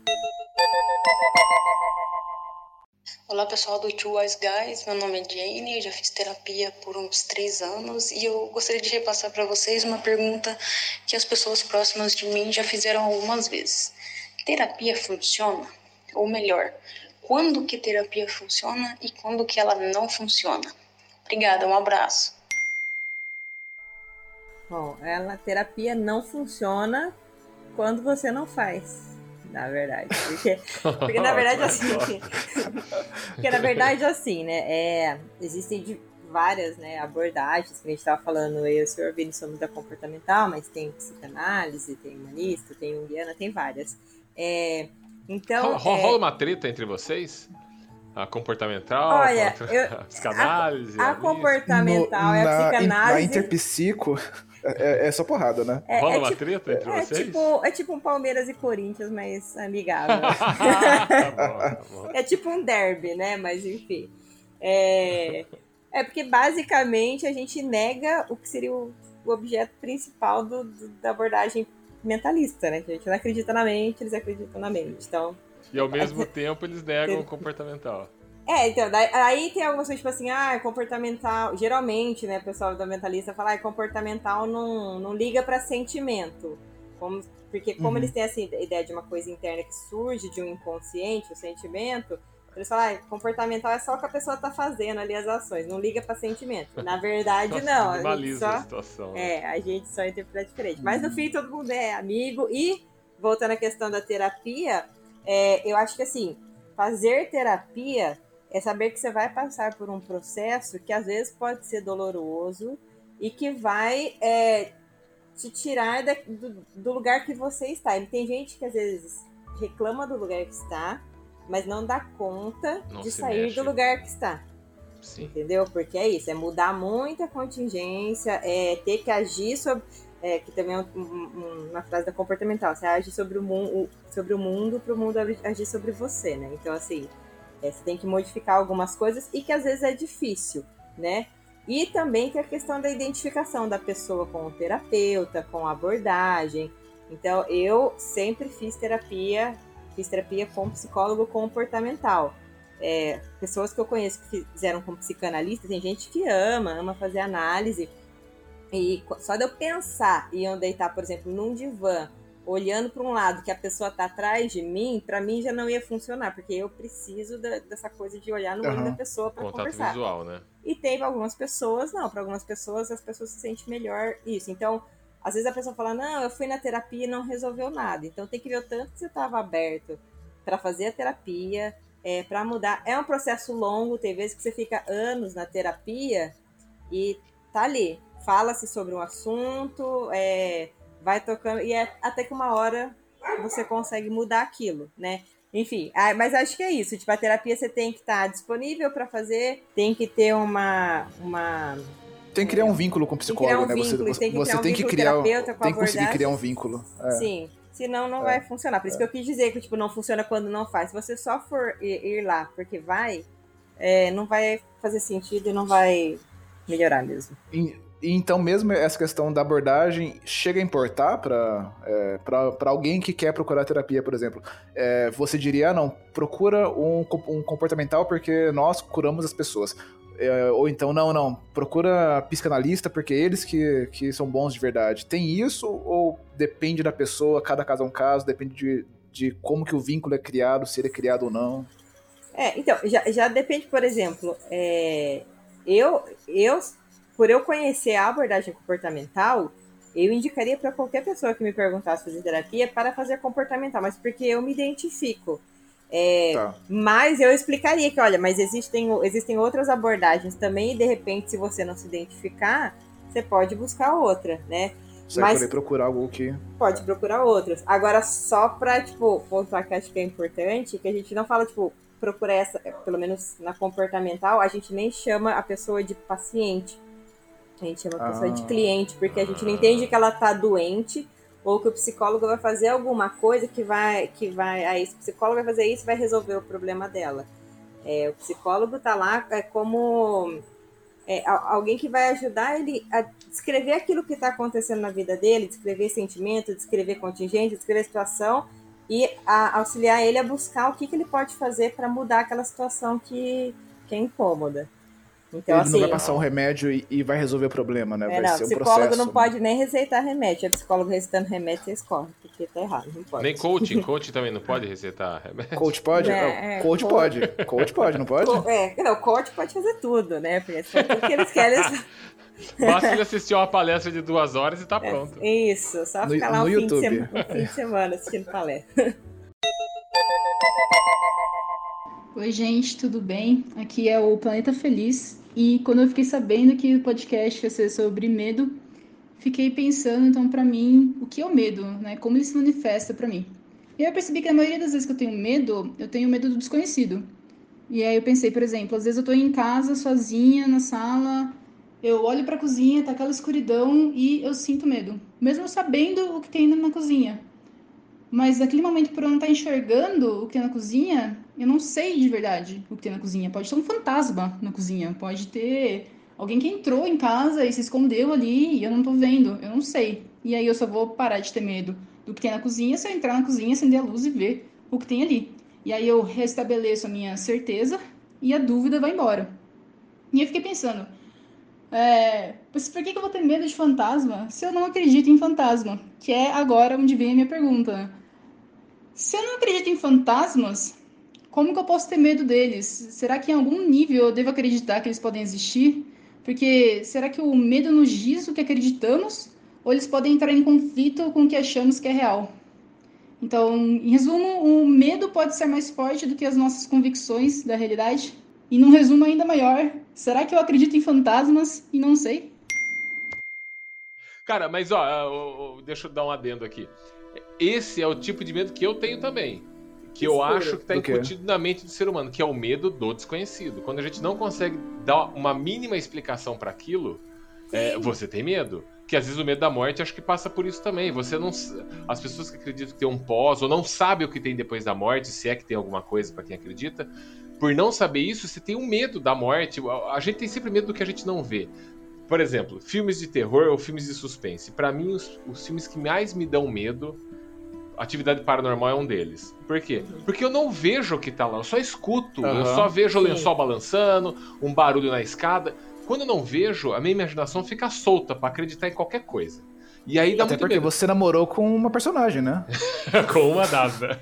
Olá pessoal do Two Wise Guys, meu nome é Jane, eu já fiz terapia por uns três anos e eu gostaria de repassar para vocês uma pergunta que as pessoas próximas de mim já fizeram algumas vezes. Terapia funciona? Ou melhor, quando que terapia funciona e quando que ela não funciona? Obrigada, um abraço. Bom, ela, terapia não funciona quando você não faz. Na verdade. Porque, (laughs) porque na verdade, assim. porque na verdade, assim, né? É, existem de- várias né, abordagens que a gente estava falando, eu e o senhor Vini somos da comportamental, mas tem psicanálise, tem humanista, tem junguiana, tem várias. É, então. Ro- é, Rola uma treta entre vocês? A comportamental, Olha, contra eu- (laughs) a psicanálise? a a comportamental é a na, psicanálise. na Interpsico é, é só porrada, né? É- Rola é uma tipo- treta entre É vocês? tipo, é tipo um Palmeiras e Corinthians, mas amigável. (laughs) Tá bom, tá bom. é tipo um derby, né? Mas enfim. É, é porque basicamente a gente nega o que seria o, o objeto principal do- do- da abordagem mentalista, né? Que a gente não acredita na mente, eles acreditam na mente. Então. E ao mesmo (laughs) tempo eles negam o comportamental. É, então, daí- aí tem algumas coisas tipo assim, ah, comportamental. Geralmente, né, o pessoal da mentalista fala, ah, comportamental não, não liga pra sentimento. Como- porque como Uhum. eles têm essa ideia de uma coisa interna que surge de um inconsciente, o sentimento, eles falam, ah, comportamental é só o que a pessoa tá fazendo ali as ações, não liga pra sentimento. Na verdade, não. A gente minimaliza a só, situação. né? é, a gente só interpreta diferente. Mas no fim, todo mundo é amigo. E, voltando à questão da terapia, é, eu acho que assim, fazer terapia é saber que você vai passar por um processo que às vezes pode ser doloroso e que vai é, te tirar da- do, do lugar que você está. E tem gente que às vezes reclama do lugar que está, mas não dá conta Não de sair mexe. do lugar que está. Sim. Entendeu? Porque é isso, é mudar muita contingência, é ter que agir sobre. é, que também é um- um- uma frase da comportamental, você age sobre o, mu sobre o mundo para o mundo agir sobre você, né? Então, assim, é, você tem que modificar algumas coisas e que às vezes é difícil, né? E também tem a questão da identificação da pessoa com o terapeuta, com a abordagem. Então, eu sempre fiz terapia, fiz terapia com psicólogo comportamental. É, pessoas que eu conheço que fizeram como psicanalista, tem gente que ama, ama fazer análise. E só de eu pensar em eu deitar, por exemplo, num divã, olhando para um lado que a pessoa tá atrás de mim, para mim já não ia funcionar, porque eu preciso da- dessa coisa de olhar no olho da pessoa para Contato conversar. visual, né? E tem algumas pessoas, não. Para algumas pessoas, as pessoas se sentem melhor isso. Então, às vezes a pessoa fala, não, eu fui na terapia e não resolveu nada. Então tem que ver o tanto que você estava aberto para fazer a terapia, é, para mudar. É um processo longo, tem vezes que você fica anos na terapia e tá ali. Fala-se sobre um assunto, é, vai tocando, e é até que uma hora você consegue mudar aquilo, né? Enfim, mas acho que é isso. Tipo, a terapia você tem que estar disponível para fazer, tem que ter uma. uma Tem que criar um vínculo com o Tem que criar psicólogo, um né? Você, vínculo, você, tem que você criar um tem que criar, terapeuta com a tem que conseguir criar um vínculo. É. Sim. Senão não É. vai funcionar. Por isso que eu quis dizer que tipo, não funciona quando não faz. Se você só for ir, ir lá porque vai, é, não vai fazer sentido e não vai melhorar mesmo. E, e então, mesmo essa questão da abordagem chega a importar para é, alguém que quer procurar terapia, por exemplo. É, você diria, ah, não, procura um, um comportamental porque nós curamos as pessoas. É, ou então, não, não, procura psicanalista porque eles que, que são bons de verdade. Tem isso ou depende da pessoa, cada caso é um caso, depende de, de como que o vínculo é criado, se ele é criado ou não? É, então, já, já depende, por exemplo, é, eu, eu, por eu conhecer a abordagem comportamental, eu indicaria para qualquer pessoa que me perguntasse fazer terapia para fazer comportamental, mas porque eu me identifico. É, Tá. Mas eu explicaria que, olha, mas existem, existem outras abordagens também, e de repente, se você não se identificar, você pode buscar outra, né? Você Mas- vai poder procurar algo que. Pode procurar outras. Agora, só pra, tipo, pontuar que acho que é importante, que a gente não fala, tipo, procura essa, pelo menos na comportamental, a gente nem chama a pessoa de paciente. A gente chama a pessoa de Ah. cliente, porque a gente não entende que ela tá doente ou que o psicólogo vai fazer alguma coisa que vai, que vai, aí esse psicólogo vai fazer isso vai resolver o problema dela. É, o psicólogo tá lá é como é, alguém que vai ajudar ele a descrever aquilo que está acontecendo na vida dele, descrever sentimento, descrever contingente, descrever situação e a- auxiliar ele a buscar o que, que ele pode fazer para mudar aquela situação que, que é incômoda. Então, ele assim, não vai passar um remédio e, e vai resolver o problema, né? é, vai não, ser um psicólogo processo. não pode nem receitar remédio. É psicólogo receitando remédio, você escorre, porque tá errado. Não pode. Nem coaching, coaching também não pode receitar remédio. Coach pode? É, é, coach co- pode. Coach pode, não pode? É, não, o coach pode fazer tudo, né? Porque for tudo que eles querem. eles- (laughs) Basta ele assistir uma palestra de duas horas e tá pronto. Isso, só No- ficar lá no um fim, de YouTube. sema- um fim de semana assistindo palestra. Oi, gente, tudo bem? Aqui é o Planeta Feliz. E quando eu fiquei sabendo que o podcast ia ser sobre medo, fiquei pensando, então, pra mim, o que é o medo, né? Como ele se manifesta pra mim. E eu percebi que a maioria das vezes que eu tenho medo, eu tenho medo do desconhecido. E aí eu pensei, por exemplo, às vezes eu tô em casa, sozinha, na sala, eu olho pra cozinha, tá aquela escuridão e eu sinto medo. Mesmo sabendo o que tem na cozinha. Mas naquele momento, por eu não estar enxergando o que tem na cozinha, eu não sei de verdade o que tem na cozinha. Pode ter um fantasma na cozinha, pode ter alguém que entrou em casa e se escondeu ali e eu não tô vendo, eu não sei. E aí eu só vou parar de ter medo do que tem na cozinha se eu entrar na cozinha, acender a luz e ver o que tem ali. E aí eu restabeleço a minha certeza e a dúvida vai embora. E eu fiquei pensando, é, mas por que que eu vou ter medo de fantasma se eu não acredito em fantasma? Que é agora onde vem a minha pergunta. Se eu não acredito em fantasmas, como que eu posso ter medo deles? Será que em algum nível eu devo acreditar que eles podem existir? Porque será que o medo nos diz o que acreditamos? Ou eles podem entrar em conflito com o que achamos que é real? Então, em resumo, o medo pode ser mais forte do que as nossas convicções da realidade? E num resumo ainda maior, será que eu acredito em fantasmas e não sei? Cara, mas ó, deixa eu dar um adendo aqui. Esse é o tipo de medo que eu tenho também. Que eu acho que tá quê? incutido na mente do ser humano, que é o medo do desconhecido. Quando a gente não consegue dar uma mínima explicação para aquilo, é, você tem medo. Que às vezes o medo da morte acho que passa por isso também. Você não. As pessoas que acreditam que tem um pós, ou não sabem o que tem depois da morte, se é que tem alguma coisa para quem acredita, por não saber isso, você tem um medo da morte. A- gente tem sempre medo do que a gente não vê. Por exemplo, filmes de terror ou filmes de suspense. Pra mim, os, os filmes que mais me dão medo, Atividade Paranormal é um deles. Por quê? Porque eu não vejo o que tá lá, eu só escuto. Eu Aham. só vejo o Sim. lençol balançando, um barulho na escada. Quando eu não vejo, a minha imaginação fica solta pra acreditar em qualquer coisa. E aí dá Até muito porque medo. você namorou com uma personagem, né? (laughs) com uma das, né?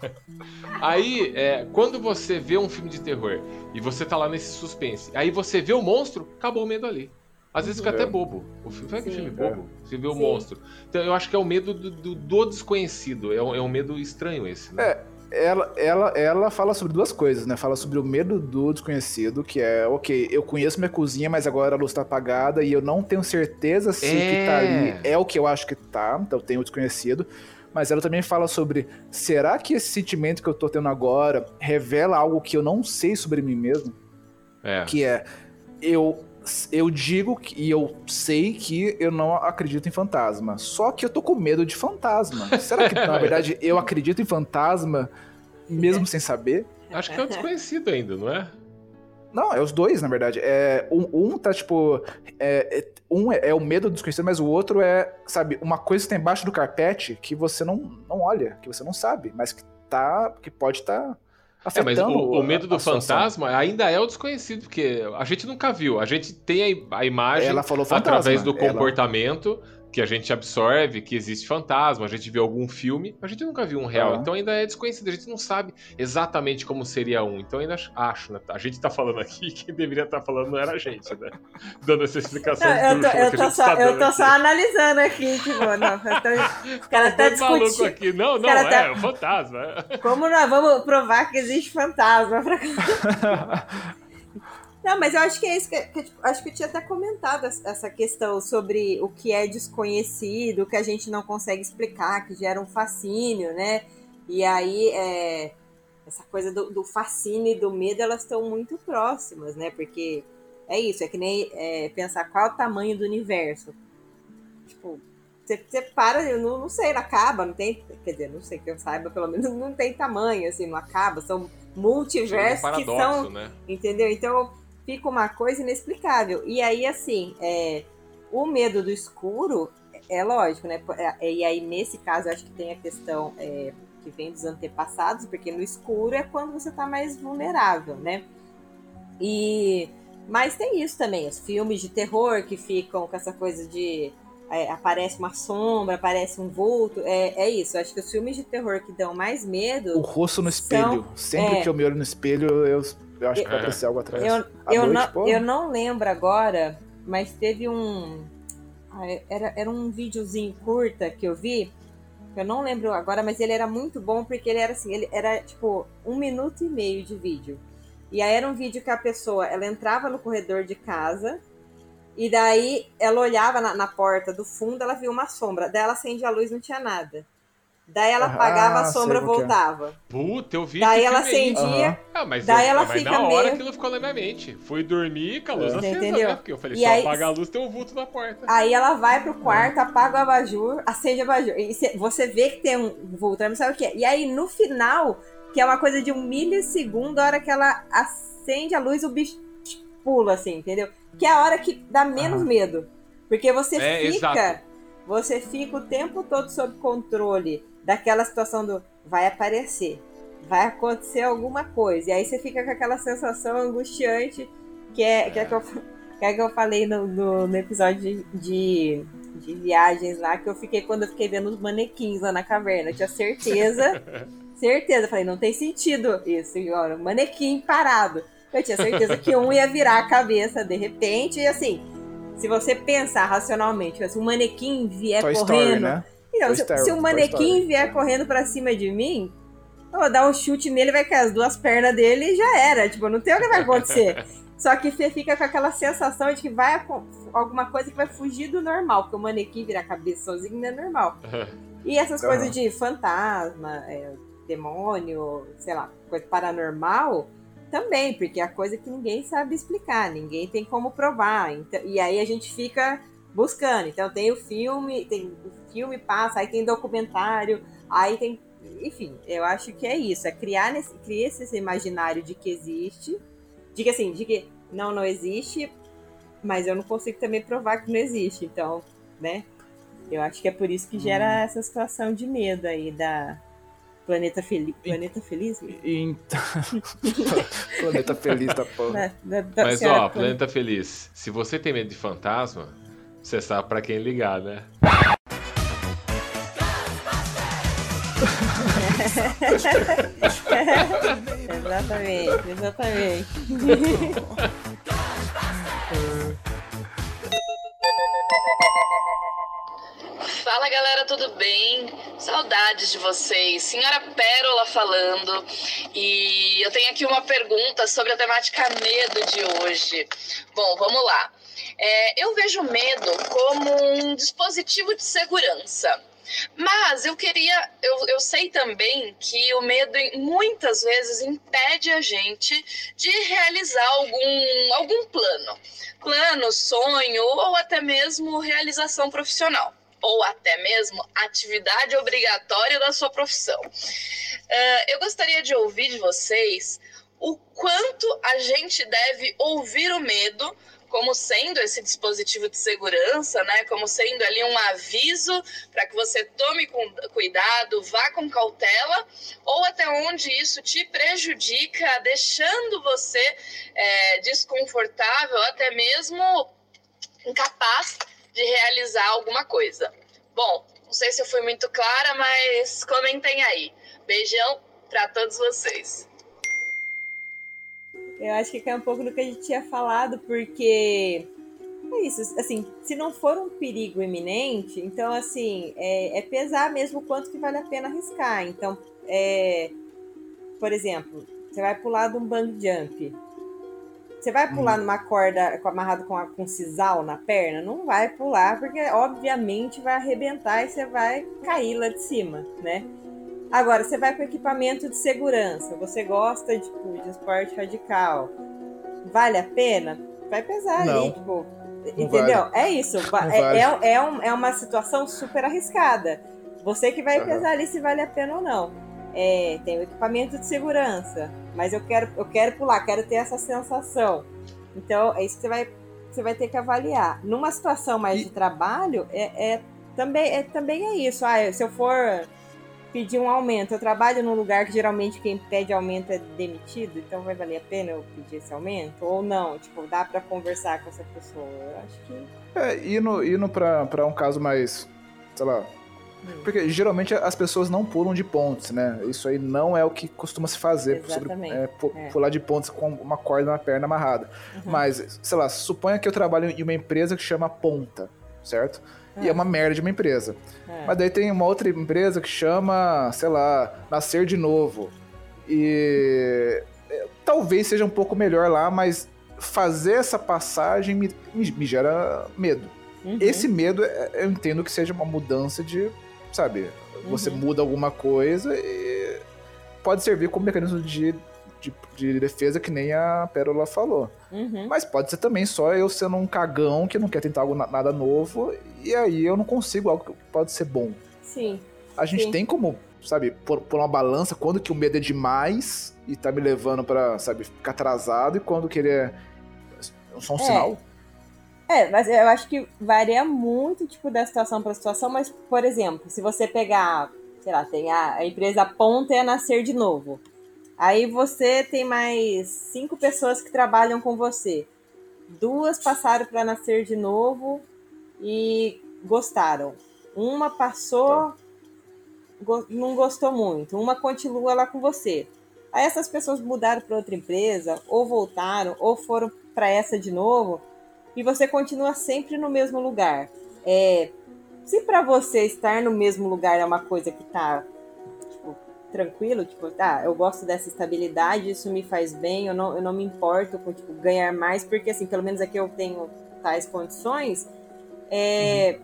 Aí, é, quando você vê um filme de terror e você tá lá nesse suspense, aí você vê o monstro, acabou o medo ali. Às vezes fica É. até bobo. O filme, foi que filme bobo? Você vê o Sim. monstro. Então eu acho que é o medo do, do- do desconhecido. É um, é um medo estranho esse, né? É, ela, ela, ela fala sobre duas coisas, né? Fala sobre o medo do desconhecido, que é, ok, eu conheço minha cozinha, mas agora a luz tá apagada e eu não tenho certeza se o que tá ali É. é o que eu acho que tá, então tenho o desconhecido. Mas ela também fala sobre, será que esse sentimento que eu tô tendo agora revela algo que eu não sei sobre mim mesmo? É. Que é, eu, eu digo que, e eu sei que eu não acredito em fantasma. Só que eu tô com medo de fantasma. Será que, na (laughs) verdade, eu acredito em fantasma mesmo sem saber? Acho que é o desconhecido ainda, não é? Não, é os dois, na verdade. É, um, um tá, tipo... é- é- um é, é o medo do desconhecido, mas o outro é, sabe, uma coisa que tá embaixo do carpete que você não, não olha, que você não sabe, mas que tá... que pode estar É, mas afetando o, o medo do a fantasma ainda é o desconhecido, porque a gente nunca viu. A gente tem a, a imagem Ela através do ela- comportamento que a gente absorve que existe fantasma, a gente vê algum filme, a gente nunca viu um real, então ainda é desconhecido, a gente não sabe exatamente como seria um. Então ainda ach- acho, né? A gente tá falando aqui, (laughs) quem deveria estar falando não era a gente, né? Dando essa explicação. Não, eu tô, eu tô só, tá eu tô só analisando aqui, tipo, não, tô, (laughs) os caras tá discutindo. aqui. Não, não, tá- é, o fantasma. é. Como nós vamos provar que existe fantasma? Pra... (laughs) Não, mas eu acho que é isso que, que tipo, acho que eu tinha até comentado es- essa questão sobre o que é desconhecido, o que a gente não consegue explicar, que gera um fascínio, né? E aí é, essa coisa do, do fascínio e do medo, elas estão muito próximas, né? Porque é isso, é que nem é, pensar qual é o tamanho do universo. Tipo, você, você para, eu não, não sei, não acaba, não tem. Quer dizer, não sei que eu saiba, pelo menos (laughs) não tem tamanho, assim, não acaba. São multiversos Chega um que paradoxo, são. né? Entendeu? Então fica uma coisa inexplicável. E aí, assim, é, o medo do escuro é lógico, né? É, E aí, nesse caso, eu acho que tem a questão é, que vem dos antepassados, porque no escuro é quando você tá mais vulnerável, né? E. Mas tem isso também, os filmes de terror que ficam com essa coisa de. é, aparece uma sombra, aparece um vulto. É, é isso. Eu acho que os filmes de terror que dão mais medo. O rosto no espelho. São- Sempre é. que eu me olho no espelho, eu, eu acho que vai É. aparecer algo atrás. Eu, eu, noite, não, pô, eu não lembro agora, mas teve um. ah, Era, era um videozinho curta que eu vi. que Eu não lembro agora, mas ele era muito bom porque ele era assim, ele era tipo um minuto e meio de vídeo. E aí era um vídeo que a pessoa, ela entrava no corredor de casa e daí ela olhava na, na porta do fundo, ela viu uma sombra. Daí ela acendia a luz, não tinha nada. Daí ela Ah, apagava, a sei sombra é. voltava. Puta, eu vi Daí ela acendia, Aham. Ah, mas, daí eu, ela mas fica na hora meio- aquilo ficou na minha mente. Fui dormir com a luz É. acesa, Entendeu? né? Porque eu falei, E só aí- apagar a luz tem um vulto na porta. Aí ela vai pro quarto, apaga o abajur, acende o abajur. E cê- você vê que tem um vulto, não sabe o que é. E aí, no final, que é uma coisa de um milissegundo, a hora que ela acende a luz, o bicho pula, assim, entendeu? Que é a hora que dá menos medo. Porque você É, fica. exato. Você fica o tempo todo sob controle daquela situação do vai aparecer, vai acontecer alguma coisa. E aí você fica com aquela sensação angustiante que é, que é que eu, que é que eu falei no, no, no episódio de, de, de viagens lá, que eu fiquei quando eu fiquei vendo os manequins lá na caverna. Eu tinha certeza, (laughs) certeza. Eu falei, não tem sentido isso, agora, um manequim parado. Eu tinha certeza que um ia virar a cabeça de repente, e assim, se você pensar racionalmente, se um manequim vier Toy correndo. Story, né? Então, se, se um manequim vier correndo pra cima de mim, eu vou dar um chute nele, vai cair as duas pernas dele e já era. Tipo, não tem o que vai acontecer. (laughs) Só que você fica com aquela sensação de que vai alguma coisa que vai fugir do normal, porque o manequim virar a cabeça sozinho não é normal. (laughs) E essas Aham. coisas de fantasma, é, demônio, sei lá, coisa paranormal, também, porque é a coisa que ninguém sabe explicar, ninguém tem como provar. Então, e aí a gente fica buscando. Então tem o filme, tem o filme passa, aí tem documentário, aí tem. Enfim, eu acho que é isso, é criar nesse, criar esse imaginário de que existe, de que assim, de que não, não existe, mas eu não consigo também provar que não existe. Então, né? Eu acho que é por isso que gera essa situação de medo aí da Planeta Feliz. Planeta Feliz? E- (laughs) Planeta feliz da porra. Da- da- da Mas ó, Planeta Feliz, se você tem medo de fantasma, você sabe pra quem ligar, né? Exatamente, exatamente. Fala galera, tudo bem? Saudades de vocês. Senhora Pérola falando. E eu tenho aqui uma pergunta sobre a temática medo de hoje. Bom, vamos lá. É, eu vejo medo como um dispositivo de segurança. Mas eu queria, eu, eu sei também que o medo muitas vezes impede a gente de realizar algum, algum plano. Plano, sonho ou até mesmo realização profissional ou até mesmo atividade obrigatória da sua profissão. Ah, eu gostaria de ouvir de vocês o quanto a gente deve ouvir o medo como sendo esse dispositivo de segurança, né? Como sendo ali um aviso para que você tome cuidado, vá com cautela, ou até onde isso te prejudica, deixando você é, desconfortável, até mesmo incapaz de realizar alguma coisa. Bom, não sei se eu fui muito clara, mas comentem aí. Beijão para todos vocês. Eu acho que cai um pouco do que a gente tinha falado, porque é isso, assim, se não for um perigo iminente, então assim, é, é pesar mesmo o quanto que vale a pena arriscar. Então, é, por exemplo, você vai pular de um bang jump. Você vai pular numa corda amarrado com, a, com sisal na perna? Não vai pular, porque obviamente vai arrebentar e você vai cair lá de cima, né? Agora, você vai com equipamento de segurança, você gosta tipo, de esporte radical. Vale a pena? Vai pesar Não. ali, tipo. Entendeu? É isso. é, vale. é, é, um- é uma situação super arriscada. Você que vai Aham. pesar ali se vale a pena ou não. É, tem o equipamento de segurança, mas eu quero, eu quero pular, quero ter essa sensação. Então, é isso que você vai, você vai ter que avaliar. Numa situação mais de trabalho, é, é também, é também é isso. Ah, se eu for pedir um aumento, eu trabalho num lugar que geralmente quem pede aumento é demitido, então vai valer a pena eu pedir esse aumento? Ou não? Tipo, dá pra conversar com essa pessoa? Eu acho que. É, indo, indo pra, pra um caso mais, sei lá. Porque geralmente as pessoas não pulam de pontes, né? Isso aí não é o que costuma se fazer. sobre, Exatamente, é, pu- é. Pular de pontes com uma corda na perna amarrada. Uhum. Mas, sei lá, suponha que eu trabalho em uma empresa que chama Ponta, certo? E é uma merda de uma empresa. É. Mas daí tem uma outra empresa que chama, sei lá, Nascer de Novo. E é, talvez seja um pouco melhor lá, mas fazer essa passagem me, me- me gera medo. Uhum. Esse medo, é- eu entendo que seja uma mudança de, sabe, você Uhum. muda alguma coisa e pode servir como mecanismo de, de, de defesa, que nem a Pérola falou. Uhum. Mas pode ser também só eu sendo um cagão que não quer tentar algo, na- nada novo, e aí eu não consigo algo que pode ser bom. Sim. A gente Sim. tem como, sabe, pôr, pôr uma balança quando que o medo é demais e tá me levando pra, sabe, ficar atrasado e quando que ele é só um É. sinal. É, mas eu acho que varia muito, tipo, da situação para situação, mas, por exemplo, se você pegar, sei lá, tem a, a empresa Ponta é a Nascer de Novo. Aí você tem mais cinco pessoas que trabalham com você. Duas passaram para Nascer de Novo e gostaram. Uma passou, go- não gostou muito. Uma continua lá com você. Aí essas pessoas mudaram para outra empresa, ou voltaram, ou foram para essa de novo e você continua sempre no mesmo lugar. É, se para você estar no mesmo lugar é uma coisa que tá tipo, tranquilo, tipo, tá, eu gosto dessa estabilidade, isso me faz bem, eu não, eu não me importo com tipo, ganhar mais, porque assim, pelo menos aqui eu tenho tais condições, é,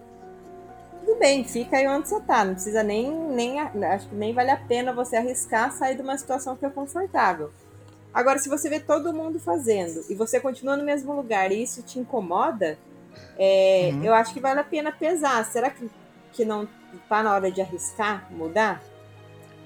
tudo bem, fica aí onde você tá, não precisa nem, nem, acho que nem vale a pena você arriscar sair de uma situação que é confortável. Agora, se você vê todo mundo fazendo e você continua no mesmo lugar e isso te incomoda, é, Uhum. eu acho que vale a pena pesar. Será que, que não tá na hora de arriscar, mudar?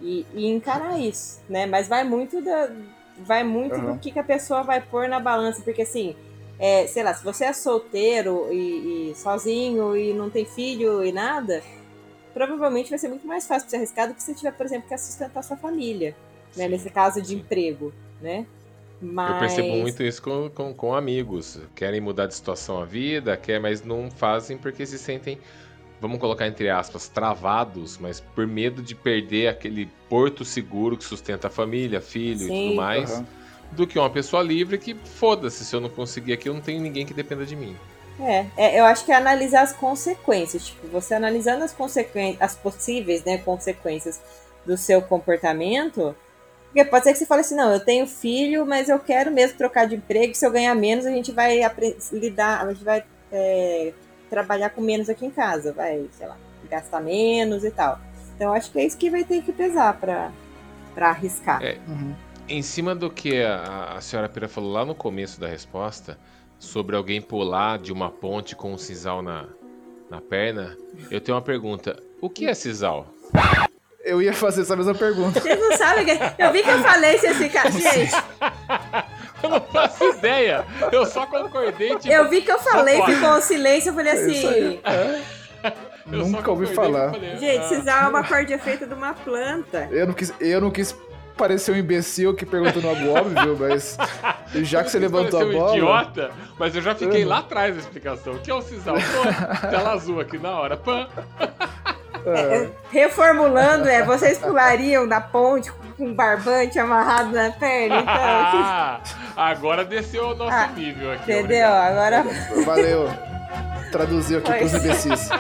E, e encarar isso, né? Mas vai muito, da, vai muito Uhum. do que, que a pessoa vai pôr na balança, porque assim, é, sei lá, se você é solteiro e, e sozinho e não tem filho e nada, provavelmente vai ser muito mais fácil pra você arriscar do que se você tiver, por exemplo, que sustentar sua família, né? Nesse caso de emprego, né? Mas... Eu percebo muito isso com, com, com amigos. Querem mudar de situação a vida, quer, mas não fazem porque se sentem, vamos colocar entre aspas, travados, mas por medo de perder aquele porto seguro que sustenta a família, filho e Sim. tudo mais. Aham. Do que uma pessoa livre que, foda-se, se eu não conseguir aqui, eu não tenho ninguém que dependa de mim. É, é, eu acho que é analisar as consequências. Tipo, você analisando as consequências, as possíveis né, consequências do seu comportamento. Porque pode ser que você fale assim, não, eu tenho filho, mas eu quero mesmo trocar de emprego, se eu ganhar menos, a gente vai lidar, a gente vai é, trabalhar com menos aqui em casa, vai, sei lá, gastar menos e tal. Então acho que é isso que vai ter que pesar pra, pra arriscar. É, Em cima do que a, a senhora Pira falou lá no começo da resposta, sobre alguém pular de uma ponte com um sisal na, na perna, eu tenho uma pergunta. O que é sisal? Eu ia fazer essa mesma pergunta. Vocês não sabem que. Eu vi que eu falei se esse cara. Gente, Eu não faço ideia. Eu só concordei. Tipo, eu vi que eu falei, (laughs) ficou um silêncio, eu falei É assim. (laughs) Eu Nunca ouvi falar. eu falei, Gente, ah. sisal é uma cordinha feita de uma planta. Eu não quis, eu não quis parecer um imbecil que perguntou algo óbvio, mas já que você levantou a Pareceu um bola. idiota, mas eu já fiquei Uhum. lá atrás da explicação. O que é o sisal? Pô, tela azul aqui na hora. Pã. (laughs) É, Reformulando, é, vocês pulariam da ponte com um barbante amarrado na perna, então. Ah, (laughs) agora desceu o nosso Ah, nível aqui. Entendeu? Agora. valeu. Traduziu aqui Foi. pros imbecis. (laughs)